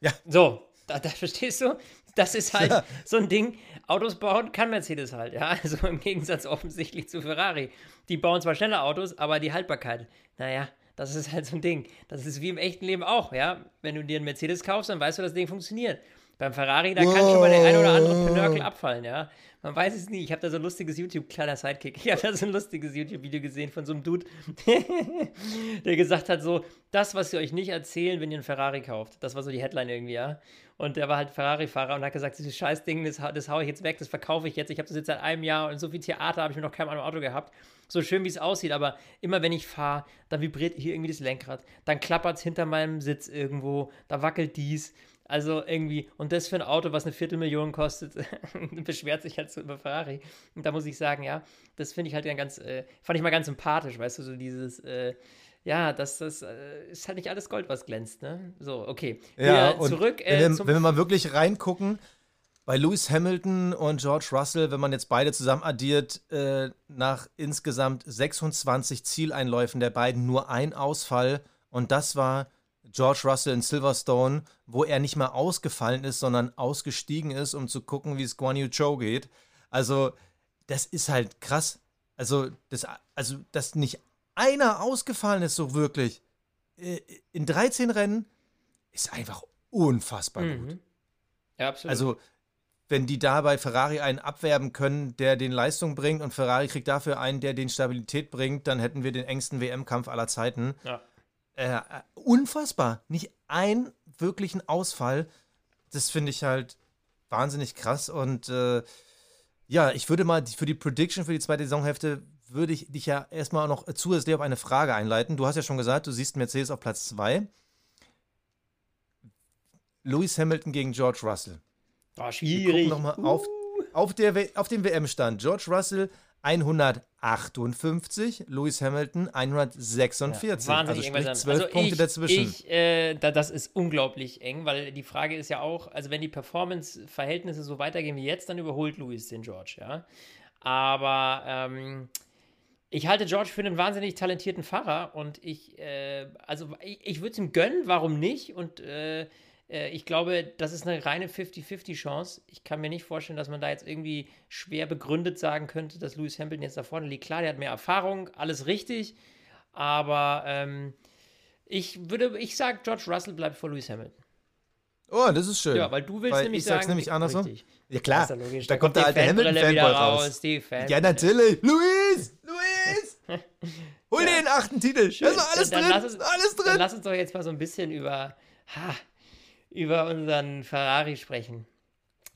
Ja. So, da, da verstehst du? Das ist halt ja. so ein Ding. Autos bauen kann Mercedes halt, ja. Also im Gegensatz offensichtlich zu Ferrari. Die bauen zwar schnelle Autos, aber die Haltbarkeit, naja, das ist halt so ein Ding. Das ist wie im echten Leben auch, ja. Wenn du dir einen Mercedes kaufst, dann weißt du, das Ding funktioniert. Beim Ferrari, da kann schon mal der ein oder andere Pinökel abfallen, ja. Man weiß es nie. Ich habe da so ein lustiges YouTube, kleiner Sidekick, ich habe da so ein lustiges YouTube-Video gesehen von so einem Dude, <laughs> der gesagt hat so, das, was sie euch nicht erzählen, wenn ihr einen Ferrari kauft. Das war so die Headline irgendwie, ja. Und der war halt Ferrari-Fahrer und hat gesagt, dieses Scheißding, das, das haue ich jetzt weg, das verkaufe ich jetzt. Ich habe das jetzt seit einem Jahr und so viel Theater habe ich mir noch anderen Auto gehabt. So schön, wie es aussieht, aber immer wenn ich fahre, dann vibriert hier irgendwie das Lenkrad, dann klappert es hinter meinem Sitz irgendwo, da wackelt dies. Also irgendwie, und das für ein Auto, was eine Viertelmillion kostet, <laughs> beschwert sich halt so über Ferrari. Und da muss ich sagen, ja, das finde ich halt ganz, äh, fand ich mal ganz sympathisch, weißt du, so dieses, äh, ja, das, das äh, ist halt nicht alles Gold, was glänzt, ne? So, okay. Ja, und zurück äh, wenn, wir, wenn wir mal wirklich reingucken, bei Lewis Hamilton und George Russell, wenn man jetzt beide zusammen addiert, äh, nach insgesamt 26 Zieleinläufen der beiden nur ein Ausfall. Und das war George Russell in Silverstone, wo er nicht mal ausgefallen ist, sondern ausgestiegen ist, um zu gucken, wie es Guan Yu Zhou geht. Also, das ist halt krass. Also, das, also, dass nicht einer ausgefallen ist, so wirklich, äh, in 13 Rennen, ist einfach unfassbar gut. Mhm. Ja, absolut. Also, wenn die da bei Ferrari einen abwerben können, der den Leistung bringt und Ferrari kriegt dafür einen, der den Stabilität bringt, dann hätten wir den engsten WM-Kampf aller Zeiten. ja. Äh, äh, unfassbar. Nicht einen wirklichen Ausfall. Das finde ich halt wahnsinnig krass. Und äh, ja, ich würde mal für die Prediction für die zweite Saisonhälfte würde ich dich ja erstmal noch zusätzlich auf eine Frage einleiten. Du hast ja schon gesagt, du siehst Mercedes auf Platz 2. Lewis Hamilton gegen George Russell. Wir schwierig. gucken nochmal auf, auf, der, auf dem WM-Stand. George Russell 158, Lewis Hamilton 146. Wahnsinnig also sprich. 12 also Punkte ich, dazwischen. Ich, äh, da, das ist unglaublich eng, weil die Frage ist ja auch, also wenn die Performance-Verhältnisse so weitergehen wie jetzt, dann überholt Lewis den George, ja. Aber ähm, ich halte George für einen wahnsinnig talentierten Fahrer und ich, äh, also ich, ich würde es ihm gönnen, warum nicht? Und äh, ich glaube, das ist eine reine 50-50-Chance. Ich kann mir nicht vorstellen, dass man da jetzt irgendwie schwer begründet sagen könnte, dass Lewis Hamilton jetzt da vorne liegt. Klar, der hat mehr Erfahrung, alles richtig, aber ähm, ich würde, ich sage, George Russell bleibt vor Lewis Hamilton. Oh, das ist schön. Ja, weil du willst Weil nämlich ich sag's sagen, nämlich andersrum. Richtig. Ja, klar. Ja logisch. Da kommt der alte Hamilton-Fanboy raus. Die Fan Ja, natürlich. Luis! Luis! <laughs> Hol dir den achten Titel. Da ist alles dann, drin. Uns, alles drin. lass uns doch jetzt mal so ein bisschen über, ha, über unseren Ferrari sprechen.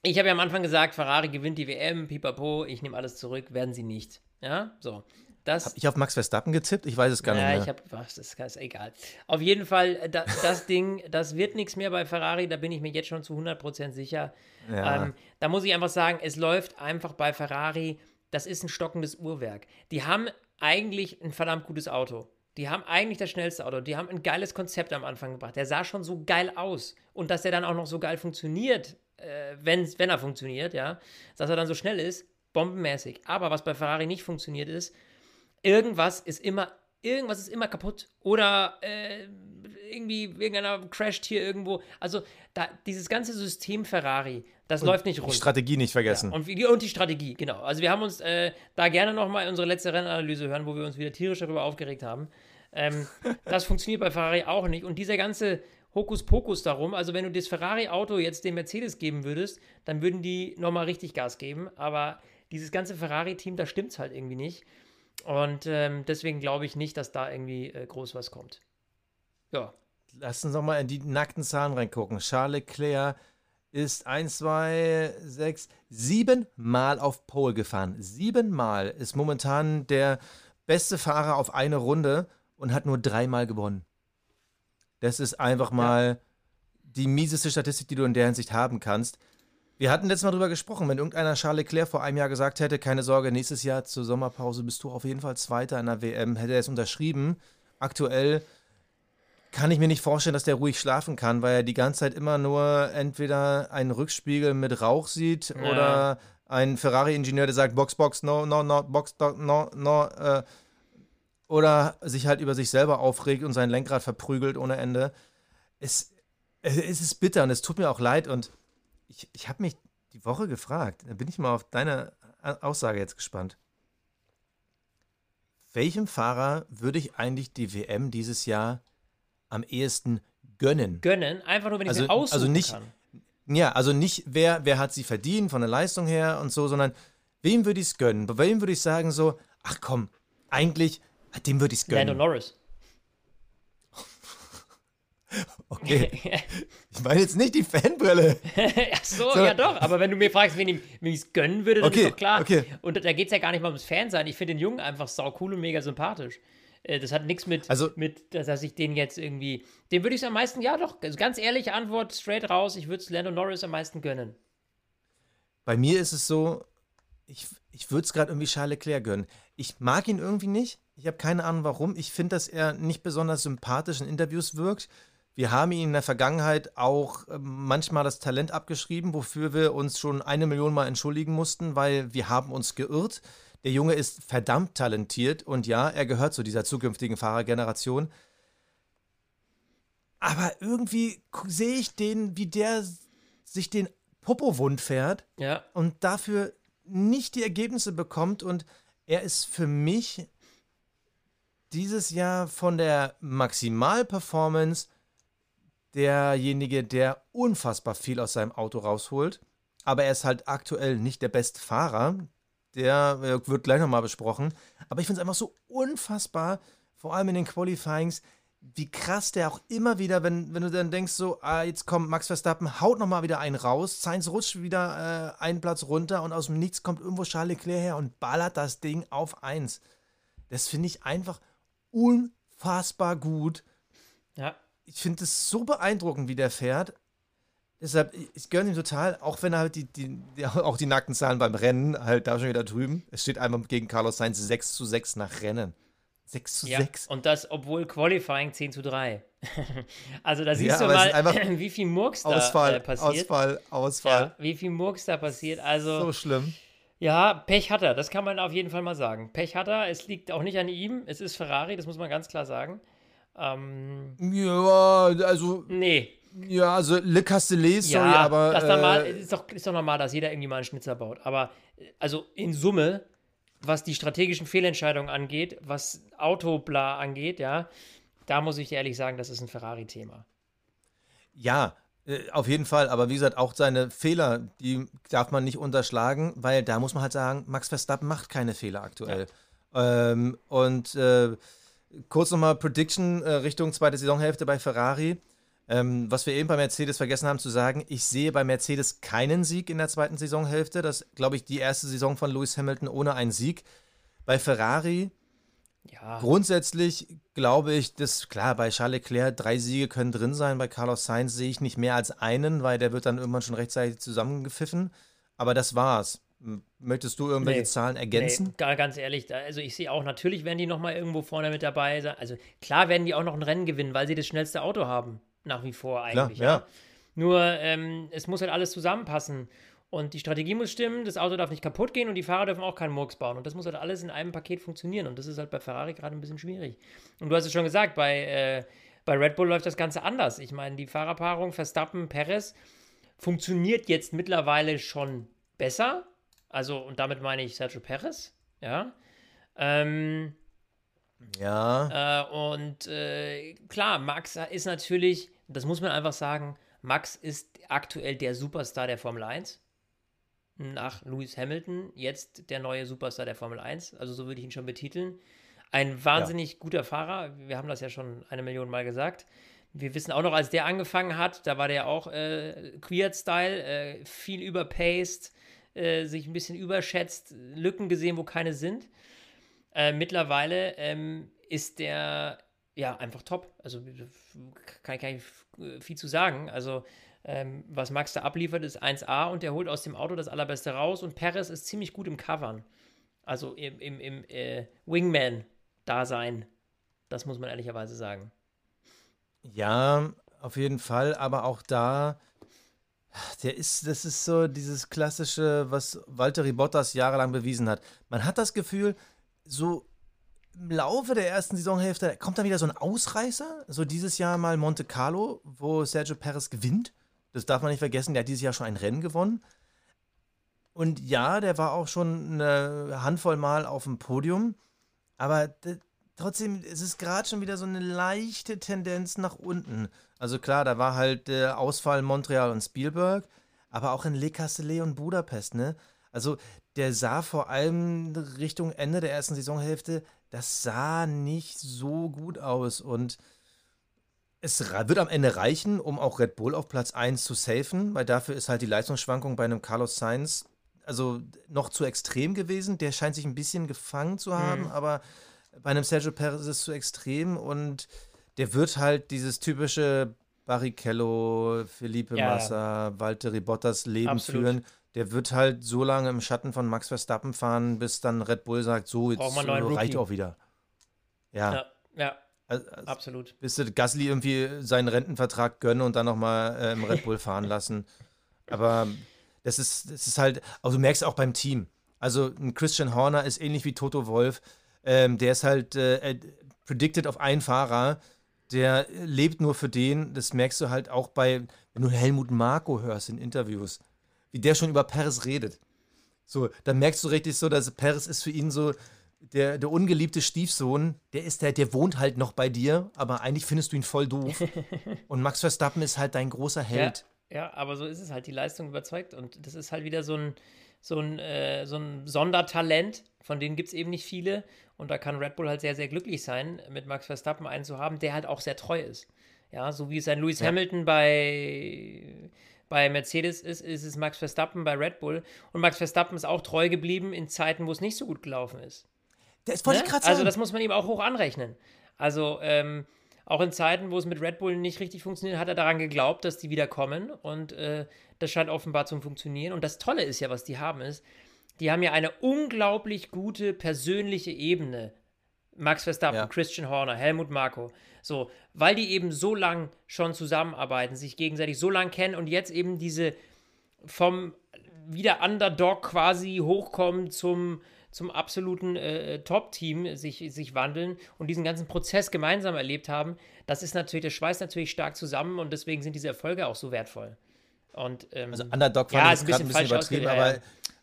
Ich habe ja am Anfang gesagt, Ferrari gewinnt die WM, pipapo, ich nehme alles zurück, werden sie nicht. Ja, so. Das, Ich auf Max Verstappen getippt? Ich weiß es gar ja, nicht ich mehr. habe, das ist ganz egal. Auf jeden Fall, äh, da, das <laughs> Ding, das wird nichts mehr bei Ferrari, da bin ich mir jetzt schon zu 100% sicher. Ja. Ähm, da muss ich einfach sagen, es läuft einfach bei Ferrari, das ist ein stockendes Uhrwerk. Die haben eigentlich ein verdammt gutes Auto. Die haben eigentlich das schnellste Auto. Die haben ein geiles Konzept am Anfang gebracht. Der sah schon so geil aus. Und dass der dann auch noch so geil funktioniert, äh, wenn, wenn er funktioniert, ja, dass er dann so schnell ist, bombenmäßig. Aber was bei Ferrari nicht funktioniert ist, irgendwas ist immer, irgendwas ist immer kaputt. Oder äh, irgendwie, irgendeiner crasht hier irgendwo. Also da, dieses ganze System Ferrari, das läuft nicht Die rund. Strategie nicht vergessen. Und, wie die, und die Strategie, genau. Also wir haben uns äh, da gerne nochmal unsere letzte Rennanalyse hören, wo wir uns wieder tierisch darüber aufgeregt haben. Ähm, <laughs> das funktioniert bei Ferrari auch nicht. Und dieser ganze Hokuspokus darum, also wenn du das Ferrari-Auto jetzt dem Mercedes geben würdest, dann würden die nochmal richtig Gas geben. Aber dieses ganze Ferrari-Team, da stimmt es halt irgendwie nicht. Und ähm, deswegen glaube ich nicht, dass da irgendwie äh, groß was kommt. Ja. Lass uns doch mal in die nackten Zahlen reingucken. Charles Leclerc ist 1, 2, 6, sieben Mal auf Pole gefahren. Siebenmal ist momentan der beste Fahrer auf eine Runde und hat nur dreimal gewonnen. Das ist einfach mal die mieseste Statistik, die du in der Hinsicht haben kannst. Wir hatten letztes Mal drüber gesprochen, wenn irgendeiner Charles Leclerc vor einem Jahr gesagt hätte, keine Sorge, nächstes Jahr zur Sommerpause bist du auf jeden Fall Zweiter in der WM, hätte er es unterschrieben. Aktuell kann ich mir nicht vorstellen, dass der ruhig schlafen kann, weil er die ganze Zeit immer nur entweder einen Rückspiegel mit Rauch sieht Ja. oder einen Ferrari-Ingenieur, der sagt, Box, Box, no, no, no, Box, no, no, äh, oder sich halt über sich selber aufregt und sein Lenkrad verprügelt ohne Ende. Es, es ist bitter und es tut mir auch leid und ich, ich habe mich die Woche gefragt, da bin ich mal auf deine Aussage jetzt gespannt. Welchem Fahrer würde ich eigentlich die WM dieses Jahr am ehesten gönnen? Gönnen, einfach nur, wenn ich Also- mir aussuchen also nicht- kann. Ja, also nicht, wer, wer hat sie verdient von der Leistung her und so, sondern wem würde ich es gönnen? Bei wem würde ich sagen so, ach komm, eigentlich, ah, dem würde ich es Lando gönnen. Norris. <laughs> Okay, ich meine jetzt nicht die Fanbrille. <laughs> Ach so, So. ja doch. Aber wenn du mir fragst, wen ich es gönnen würde, dann Okay, ist doch klar. okay. Und da geht es ja gar nicht mal ums Fan sein. Ich finde den Jungen einfach sau cool und mega sympathisch. Äh, Das hat nichts mit, Also- mit, dass ich den jetzt irgendwie. Den würde ich es am meisten, ja doch, also ganz ehrliche Antwort, straight raus, ich würde es Lando Norris am meisten gönnen. Bei mir ist es so, ich, ich würde es gerade irgendwie Charles Leclerc gönnen. Ich mag ihn irgendwie nicht. Ich habe keine Ahnung warum. Ich finde, dass er nicht besonders sympathisch in Interviews wirkt. Wir haben ihm in der Vergangenheit auch äh, manchmal das Talent abgeschrieben, wofür wir uns schon eine Million Mal entschuldigen mussten, weil wir haben uns geirrt. Der Junge ist verdammt talentiert und ja, er gehört zu dieser zukünftigen Fahrergeneration. Aber irgendwie sehe ich den, wie der sich den Popo wund fährt Ja. und dafür nicht die Ergebnisse bekommt. Und er ist für mich dieses Jahr von der Maximalperformance derjenige, der unfassbar viel aus seinem Auto rausholt. Aber er ist halt aktuell nicht der beste Fahrer. Der äh, wird gleich nochmal besprochen. Aber ich finde es einfach so unfassbar, vor allem in den Qualifyings, wie krass der auch immer wieder, wenn, wenn du dann denkst, so, ah, jetzt kommt Max Verstappen, haut nochmal wieder einen raus, Sainz rutscht wieder äh, einen Platz runter und aus dem Nichts kommt irgendwo Charles Leclerc her und ballert das Ding auf eins. Das finde ich einfach unfassbar gut. Ja. Ich finde es so beeindruckend, wie der fährt. Deshalb, ich, gönne ihm total, auch wenn er halt die, die, die, <laughs> auch die nackten Zahlen beim Rennen halt da schon wieder drüben. Es steht einmal gegen Carlos Sainz 6 zu 6 nach Rennen. 6 zu Ja, 6. und das, obwohl Qualifying 10 zu 3. <laughs> also da siehst Ja, du mal, <laughs> wie viel Murks da Ausfall, äh, passiert. Ausfall, Ausfall. Ja, wie viel Murks da passiert. Also, So schlimm. ja, Pech hat er, das kann man auf jeden Fall mal sagen. Pech hat er, es liegt auch nicht an ihm, es ist Ferrari, das muss man ganz klar sagen. Ähm, Ja, also, nee, ja, also Le Castellet, sorry, ja, aber. das normal, äh, ist, doch, ist doch normal, dass jeder irgendwie mal einen Schnitzer baut. Aber äh, also in Summe, was die strategischen Fehlentscheidungen angeht, was Autobla angeht, ja, da muss ich dir ehrlich sagen, das ist ein Ferrari-Thema. Ja, äh, auf jeden Fall. Aber wie gesagt, auch seine Fehler, die darf man nicht unterschlagen, weil da muss man halt sagen, Max Verstappen macht keine Fehler aktuell. Ähm, und äh, kurz nochmal Prediction äh, Richtung zweite Saisonhälfte bei Ferrari. Ähm, was wir eben bei Mercedes vergessen haben zu sagen, ich sehe bei Mercedes keinen Sieg in der zweiten Saisonhälfte. Das glaube ich, die erste Saison von Lewis Hamilton ohne einen Sieg. Bei Ferrari Ja, Grundsätzlich glaube ich, dass, klar, bei Charles Leclerc drei Siege können drin sein. Bei Carlos Sainz sehe ich nicht mehr als einen, weil der wird dann irgendwann schon rechtzeitig zusammengepfiffen. Aber das war's. Möchtest du irgendwelche Nee. Zahlen ergänzen? Nee, gar, ganz ehrlich, da- also ich sehe auch, natürlich werden die nochmal irgendwo vorne mit dabei sein. Also klar werden die auch noch ein Rennen gewinnen, weil sie das schnellste Auto haben. Nach wie vor Klar, eigentlich. ja. Nur ähm, es muss halt alles zusammenpassen. Und die Strategie muss stimmen, das Auto darf nicht kaputt gehen und die Fahrer dürfen auch keinen Murks bauen. Und das muss halt alles in einem Paket funktionieren. Und das ist halt bei Ferrari gerade ein bisschen schwierig. Und du hast es schon gesagt, bei, äh, bei Red Bull läuft das Ganze anders. Ich meine, die Fahrerpaarung Verstappen, Perez funktioniert jetzt mittlerweile schon besser. Also, und damit meine ich Sergio Perez. Ja. Ähm, Ja. äh, und äh, klar, Max ist natürlich, das muss man einfach sagen, Max ist aktuell der Superstar der Formel 1. Nach Lewis Hamilton, jetzt der neue Superstar der Formel 1. Also so würde ich ihn schon betiteln. Ein wahnsinnig guter Fahrer. Wir haben das ja schon eine Million Mal gesagt. Wir wissen auch noch, als der angefangen hat, da war der auch äh, Queer-Style, äh, viel überpaced, äh, sich ein bisschen überschätzt, Lücken gesehen, wo keine sind. Äh, mittlerweile ähm, ist der ja einfach top. Also kann, kann ich viel zu sagen. Also ähm, was Max da abliefert, ist 1A und der holt aus dem Auto das Allerbeste raus und Perez ist ziemlich gut im Covern. Also im, im, im äh, Wingman-Dasein. Das muss man ehrlicherweise sagen. Ja, auf jeden Fall, aber auch da, der ist, das ist so dieses klassische, was Valtteri Bottas jahrelang bewiesen hat. Man hat das Gefühl, so im Laufe der ersten Saisonhälfte kommt dann wieder so ein Ausreißer. So dieses Jahr mal Monte Carlo, wo Sergio Perez gewinnt. Das darf man nicht vergessen, der hat dieses Jahr schon ein Rennen gewonnen. Und ja, der war auch schon eine Handvoll Mal auf dem Podium. Aber trotzdem, es ist gerade schon wieder so eine leichte Tendenz nach unten. Also klar, da war halt der Ausfall Montreal und Spielberg, aber auch in Le Castellet und Budapest, ne? Also der sah vor allem Richtung Ende der ersten Saisonhälfte, das sah nicht so gut aus und es wird am Ende reichen, um auch Red Bull auf Platz 1 zu safen, weil dafür ist halt die Leistungsschwankung bei einem Carlos Sainz also noch zu extrem gewesen. Der scheint sich ein bisschen gefangen zu haben, aber bei einem Sergio Perez ist es zu extrem und der wird halt dieses typische Barrichello, Felipe Ja. Massa, Valtteri Bottas Leben Absolut. führen. Der wird halt so lange im Schatten von Max Verstappen fahren, bis dann Red Bull sagt, so, jetzt neuen reicht auch wieder. Ja, Ja, ja, also, absolut. bis Gasly irgendwie seinen Rentenvertrag gönnen und dann nochmal äh, im Red Bull fahren lassen. Aber das ist, das ist halt, also du merkst auch beim Team. Also ein Christian Horner ist ähnlich wie Toto Wolf. Ähm, der ist halt äh, äh, predicted auf einen Fahrer. Der lebt nur für den. Das merkst du halt auch bei, wenn du Helmut Marko hörst in Interviews, wie der schon über Perez redet. So, dann merkst du richtig so, dass Perez ist für ihn so der, der ungeliebte Stiefsohn, der ist der, der wohnt halt noch bei dir, aber eigentlich findest du ihn voll doof. <laughs> Und Max Verstappen ist halt dein großer Held. Ja, ja, aber so ist es halt. Die Leistung überzeugt. Und das ist halt wieder so ein, so ein, äh, so ein Sondertalent. Von denen gibt es eben nicht viele. Und da kann Red Bull halt sehr, sehr glücklich sein, mit Max Verstappen einen zu haben, der halt auch sehr treu ist. Ja, so wie es ein Lewis Ja. Hamilton bei, bei Mercedes ist, ist es Max Verstappen bei Red Bull. Und Max Verstappen ist auch treu geblieben in Zeiten, wo es nicht so gut gelaufen ist. Das wollte Ne? ich gerade sagen. Also das muss man ihm auch hoch anrechnen. Also ähm, auch in Zeiten, wo es mit Red Bull nicht richtig funktioniert, hat er daran geglaubt, dass die wieder kommen und äh, das scheint offenbar zu funktionieren. Und das Tolle ist ja, was die haben, ist, die haben ja eine unglaublich gute persönliche Ebene. Max Verstappen, Ja. Christian Horner, Helmut Marko. So, weil die eben so lang schon zusammenarbeiten, sich gegenseitig so lang kennen und jetzt eben diese vom wieder Underdog quasi hochkommen zum, zum absoluten äh, Top-Team sich, sich wandeln und diesen ganzen Prozess gemeinsam erlebt haben, das ist natürlich, das schweißt natürlich stark zusammen und deswegen sind diese Erfolge auch so wertvoll. Und, ähm, Also Underdog fand Ja, ich ist ein gerade ein bisschen bisschen übertrieben, aber,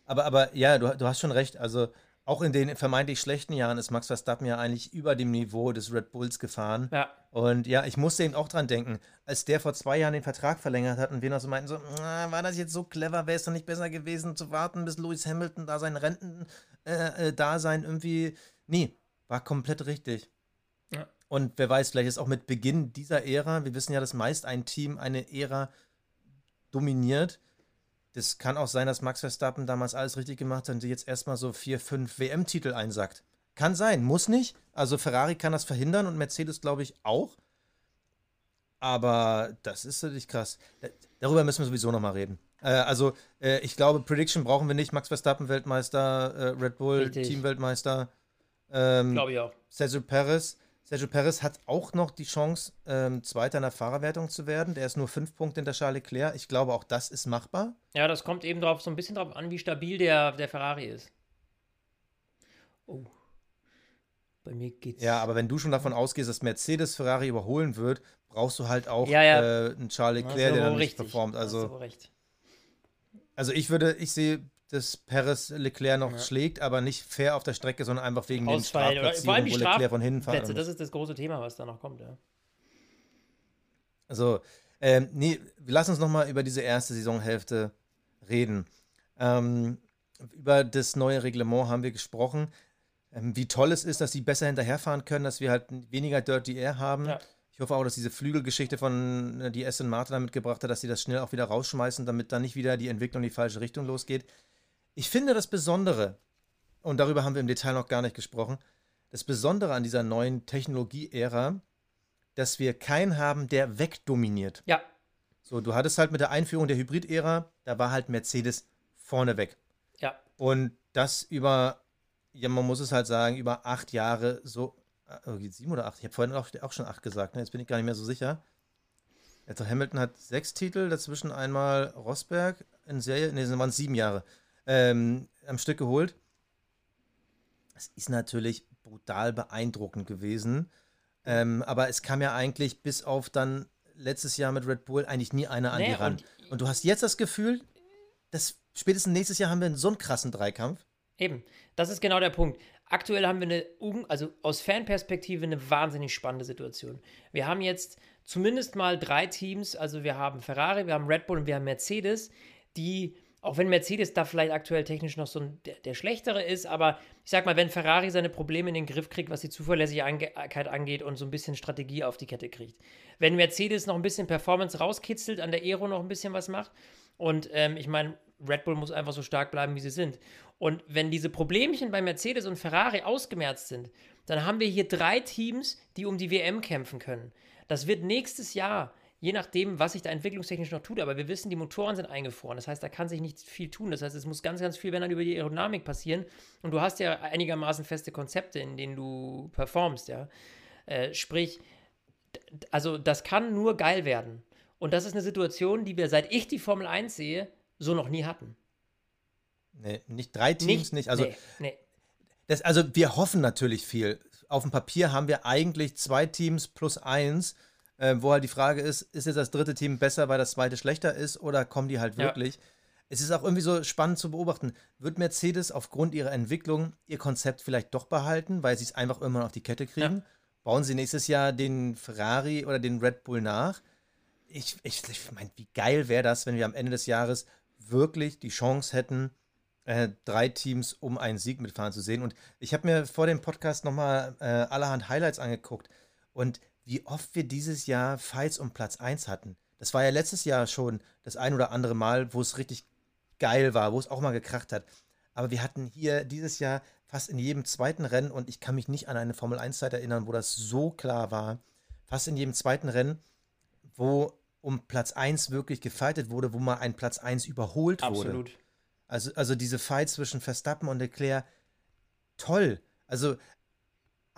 aber, aber ja, du, du hast schon recht. Also auch in den vermeintlich schlechten Jahren ist Max Verstappen ja eigentlich über dem Niveau des Red Bulls gefahren. ja, Und ja, ich musste eben auch dran denken, als der vor zwei Jahren den Vertrag verlängert hat und wir noch so meinten, so, "Na, war das jetzt so clever, wäre es doch nicht besser gewesen zu warten, bis Lewis Hamilton da sein Renten-Dasein irgendwie. Nee, war komplett richtig. Ja. Und wer weiß, vielleicht ist auch mit Beginn dieser Ära, wir wissen ja, dass meist ein Team eine Ära dominiert. Das kann auch sein, dass Max Verstappen damals alles richtig gemacht hat und jetzt erstmal so vier, fünf WM-Titel einsackt. Kann sein, muss nicht. Also Ferrari kann das verhindern und Mercedes, glaube ich, auch. Aber das ist natürlich krass. Da- Darüber müssen wir sowieso nochmal reden. Äh, also, äh, ich glaube, Prediction brauchen wir nicht. Max Verstappen Weltmeister, äh, Red Bull Richtig. Teamweltmeister. Ähm, glaube ich auch. Sergio Perez. Sergio Perez hat auch noch die Chance, ähm, Zweiter in der Fahrerwertung zu werden. Der ist nur fünf Punkte hinter Charles Leclerc. Ich glaube, auch das ist machbar. Ja, das kommt eben drauf, so ein bisschen drauf an, wie stabil der, der Ferrari ist. Oh. Bei mir geht's. Ja, aber wenn du schon davon ausgehst, dass Mercedes Ferrari überholen wird, brauchst du halt auch Ja, ja. Äh, einen Charles Leclerc, der dann nicht richtig. performt. Also, also ich würde, ich sehe, dass Perez Leclerc noch Ja. schlägt, aber nicht fair auf der Strecke, sondern einfach wegen den Ausfallen oder vor allem Strafplatzierungen, die wo Leclerc von hinten fahren das ist das große Thema, was da noch kommt, ja. Also, ähm, nee, lass uns nochmal über diese erste Saisonhälfte reden. Ähm, über das neue Reglement haben wir gesprochen. Ähm, wie toll es ist, dass sie besser hinterherfahren können, dass wir halt weniger Dirty Air haben. Ja. Ich hoffe auch, dass diese Flügelgeschichte von äh, die Aston Martin damit gebracht hat, dass sie das schnell auch wieder rausschmeißen, damit dann nicht wieder die Entwicklung in die falsche Richtung losgeht. Ich finde das Besondere, und darüber haben wir im Detail noch gar nicht gesprochen, das Besondere an dieser neuen Technologie-Ära, dass wir keinen haben, der wegdominiert. Ja, So, du hattest halt mit der Einführung der Hybrid-Ära, da war halt Mercedes vorne weg. ja. Und das über, ja, man muss es halt sagen, über acht Jahre so, äh, sieben oder acht, ich habe vorhin auch, auch schon acht gesagt, ne? jetzt bin ich gar nicht mehr so sicher. Also Hamilton hat sechs Titel, dazwischen einmal Rosberg in Serie, ne, das waren sieben Jahre, ähm, am Stück geholt. Es ist natürlich brutal beeindruckend gewesen. Ähm, aber es kam ja eigentlich bis auf dann letztes Jahr mit Red Bull eigentlich nie einer an Nee, die ran. und- Und, du hast jetzt das Gefühl, dass spätestens nächstes Jahr haben wir so einen krassen Dreikampf. Eben, das ist genau der Punkt. Aktuell haben wir eine, also aus Fanperspektive eine wahnsinnig spannende Situation. Wir haben jetzt zumindest mal drei Teams, also wir haben Ferrari, wir haben Red Bull und wir haben Mercedes, die, auch wenn Mercedes da vielleicht aktuell technisch noch so ein, der, der schlechtere ist, aber ich sag mal, wenn Ferrari seine Probleme in den Griff kriegt, was die Zuverlässigkeit angeht und so ein bisschen Strategie auf die Kette kriegt. Wenn Mercedes noch ein bisschen Performance rauskitzelt, an der Aero noch ein bisschen was macht und ähm, ich meine, Red Bull muss einfach so stark bleiben, wie sie sind. Und wenn diese Problemchen bei Mercedes und Ferrari ausgemerzt sind, dann haben wir hier drei Teams, die um die WM kämpfen können. Das wird nächstes Jahr je nachdem, was sich da entwicklungstechnisch noch tut, aber wir wissen, die Motoren sind eingefroren. Das heißt, da kann sich nicht viel tun. Das heißt, es muss ganz, ganz viel, wenn dann über die Aerodynamik passieren. Und du hast ja einigermaßen feste Konzepte, in denen du performst, ja. Äh, sprich, also das kann nur geil werden. Und das ist eine Situation, die wir, seit ich die Formel 1 sehe, so noch nie hatten. Nee, nicht drei Teams, nicht. nicht. Also, nee, nee. Das, also wir hoffen natürlich viel. Auf dem Papier haben wir eigentlich zwei Teams plus eins, äh, wo halt die Frage ist, ist jetzt das dritte Team besser, weil das zweite schlechter ist oder kommen die halt wirklich? Ja. Es ist auch irgendwie so spannend zu beobachten. Wird Mercedes aufgrund ihrer Entwicklung ihr Konzept vielleicht doch behalten, weil sie es einfach noch auf die Kette kriegen? Ja. Bauen sie nächstes Jahr den Ferrari oder den Red Bull nach? Ich, ich, ich meine, wie geil wäre das, wenn wir am Ende des Jahres wirklich die Chance hätten, äh, drei Teams um einen Sieg mitfahren zu sehen. Und ich habe mir vor dem Podcast nochmal äh, allerhand Highlights angeguckt. Und wie oft wir dieses Jahr Fights um Platz 1 hatten. Das war ja letztes Jahr schon das ein oder andere Mal, wo es richtig geil war, wo es auch mal gekracht hat. Aber wir hatten hier dieses Jahr fast in jedem zweiten Rennen, und ich kann mich nicht an eine Formel 1-Zeit erinnern, wo das so klar war, fast in jedem zweiten Rennen, wo um Platz 1 wirklich gefightet wurde, wo mal ein Platz 1 überholt Absolut. wurde. Absolut. Also, also diese Fight zwischen Verstappen und Leclerc, toll. Also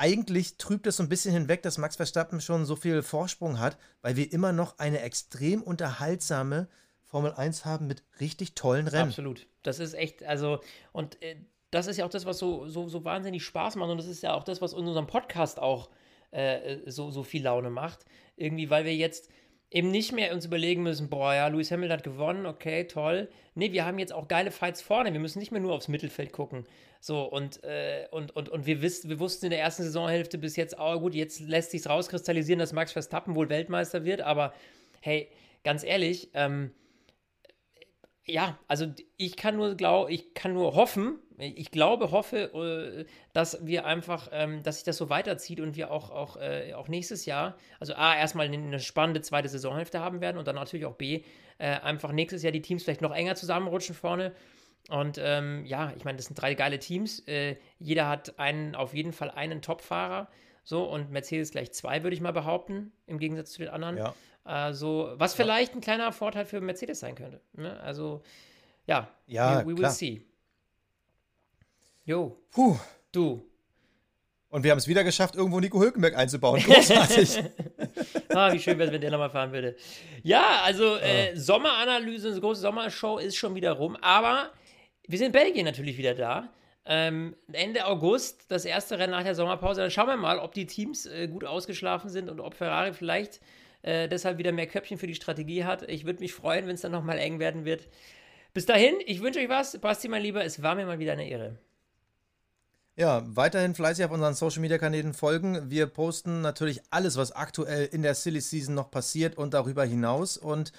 eigentlich trübt es so ein bisschen hinweg, dass Max Verstappen schon so viel Vorsprung hat, weil wir immer noch eine extrem unterhaltsame Formel 1 haben mit richtig tollen Rennen. Absolut. Das ist echt, also, und äh, das ist ja auch das, was so, so, so wahnsinnig Spaß macht und das ist ja auch das, was in unserem Podcast auch äh, so, so viel Laune macht. Irgendwie, weil wir jetzt eben nicht mehr uns überlegen müssen, boah, ja, Lewis Hamilton hat gewonnen, okay, toll. Nee, wir haben jetzt auch geile Fights vorne. Wir müssen nicht mehr nur aufs Mittelfeld gucken. So, und, äh, und, und, und wir, wiss, wir wussten in der ersten Saisonhälfte bis jetzt, oh gut, jetzt lässt sich rauskristallisieren, dass Max Verstappen wohl Weltmeister wird, aber hey, ganz ehrlich, ähm, ja, also ich kann nur glaub, ich kann nur hoffen, ich glaube, hoffe, äh, dass wir einfach, ähm, dass sich das so weiterzieht und wir auch, auch, äh, auch nächstes Jahr, also A, erstmal eine spannende zweite Saisonhälfte haben werden und dann natürlich auch B, äh, einfach nächstes Jahr die Teams vielleicht noch enger zusammenrutschen vorne. Und ähm, ja, ich meine, das sind drei geile Teams. jeder hat einen, auf jeden Fall einen Top-Fahrer. So, und Mercedes gleich zwei, würde ich mal behaupten, im Gegensatz zu den anderen. Ja. Also, was vielleicht ein kleiner Vorteil für Mercedes sein könnte. Ne? Also, ja, ja we, we will see. Jo. Puh. Du. Und wir haben es wieder geschafft, irgendwo Nico Hülkenberg einzubauen. <laughs> Großartig. <laughs> ah, wie schön wäre es, wenn der nochmal fahren würde. Ja, also äh, Sommeranalyse, eine große Sommershow ist schon wieder rum. Aber wir sind in Belgien natürlich wieder da. Ähm, Ende August, das erste Rennen nach der Sommerpause. Dann schauen wir mal, ob die Teams äh, gut ausgeschlafen sind und ob Ferrari vielleicht äh, deshalb wieder mehr Köpfchen für die Strategie hat. Ich würde mich freuen, wenn es dann nochmal eng werden wird. Bis dahin, ich wünsche euch was. Basti, mein Lieber, es war mir mal wieder eine Ehre. Ja, weiterhin fleißig auf unseren Social Media Kanälen folgen. Wir posten natürlich alles, was aktuell in der Silly Season noch passiert und darüber hinaus. Und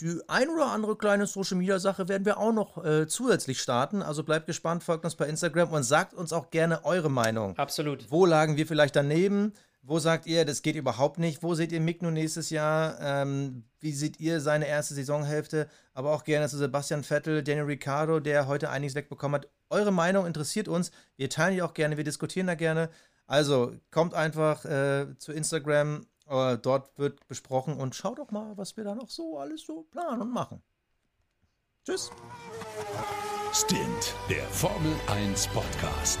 die ein oder andere kleine Social Media Sache werden wir auch noch äh, zusätzlich starten. Also bleibt gespannt, folgt uns bei Instagram und sagt uns auch gerne eure Meinung. Absolut. Wo lagen wir vielleicht daneben? Wo sagt ihr, das geht überhaupt nicht? Wo seht ihr Mick nur nächstes Jahr? Ähm, wie seht ihr seine erste Saisonhälfte? Aber auch gerne zu Sebastian Vettel, Daniel Ricciardo, der heute einiges wegbekommen hat. Eure Meinung interessiert uns. Wir teilen die auch gerne, wir diskutieren da gerne. Also kommt einfach äh, zu Instagram, äh, dort wird besprochen und schaut doch mal, was wir da noch so alles so planen und machen. Tschüss. Stint, der Formel 1 Podcast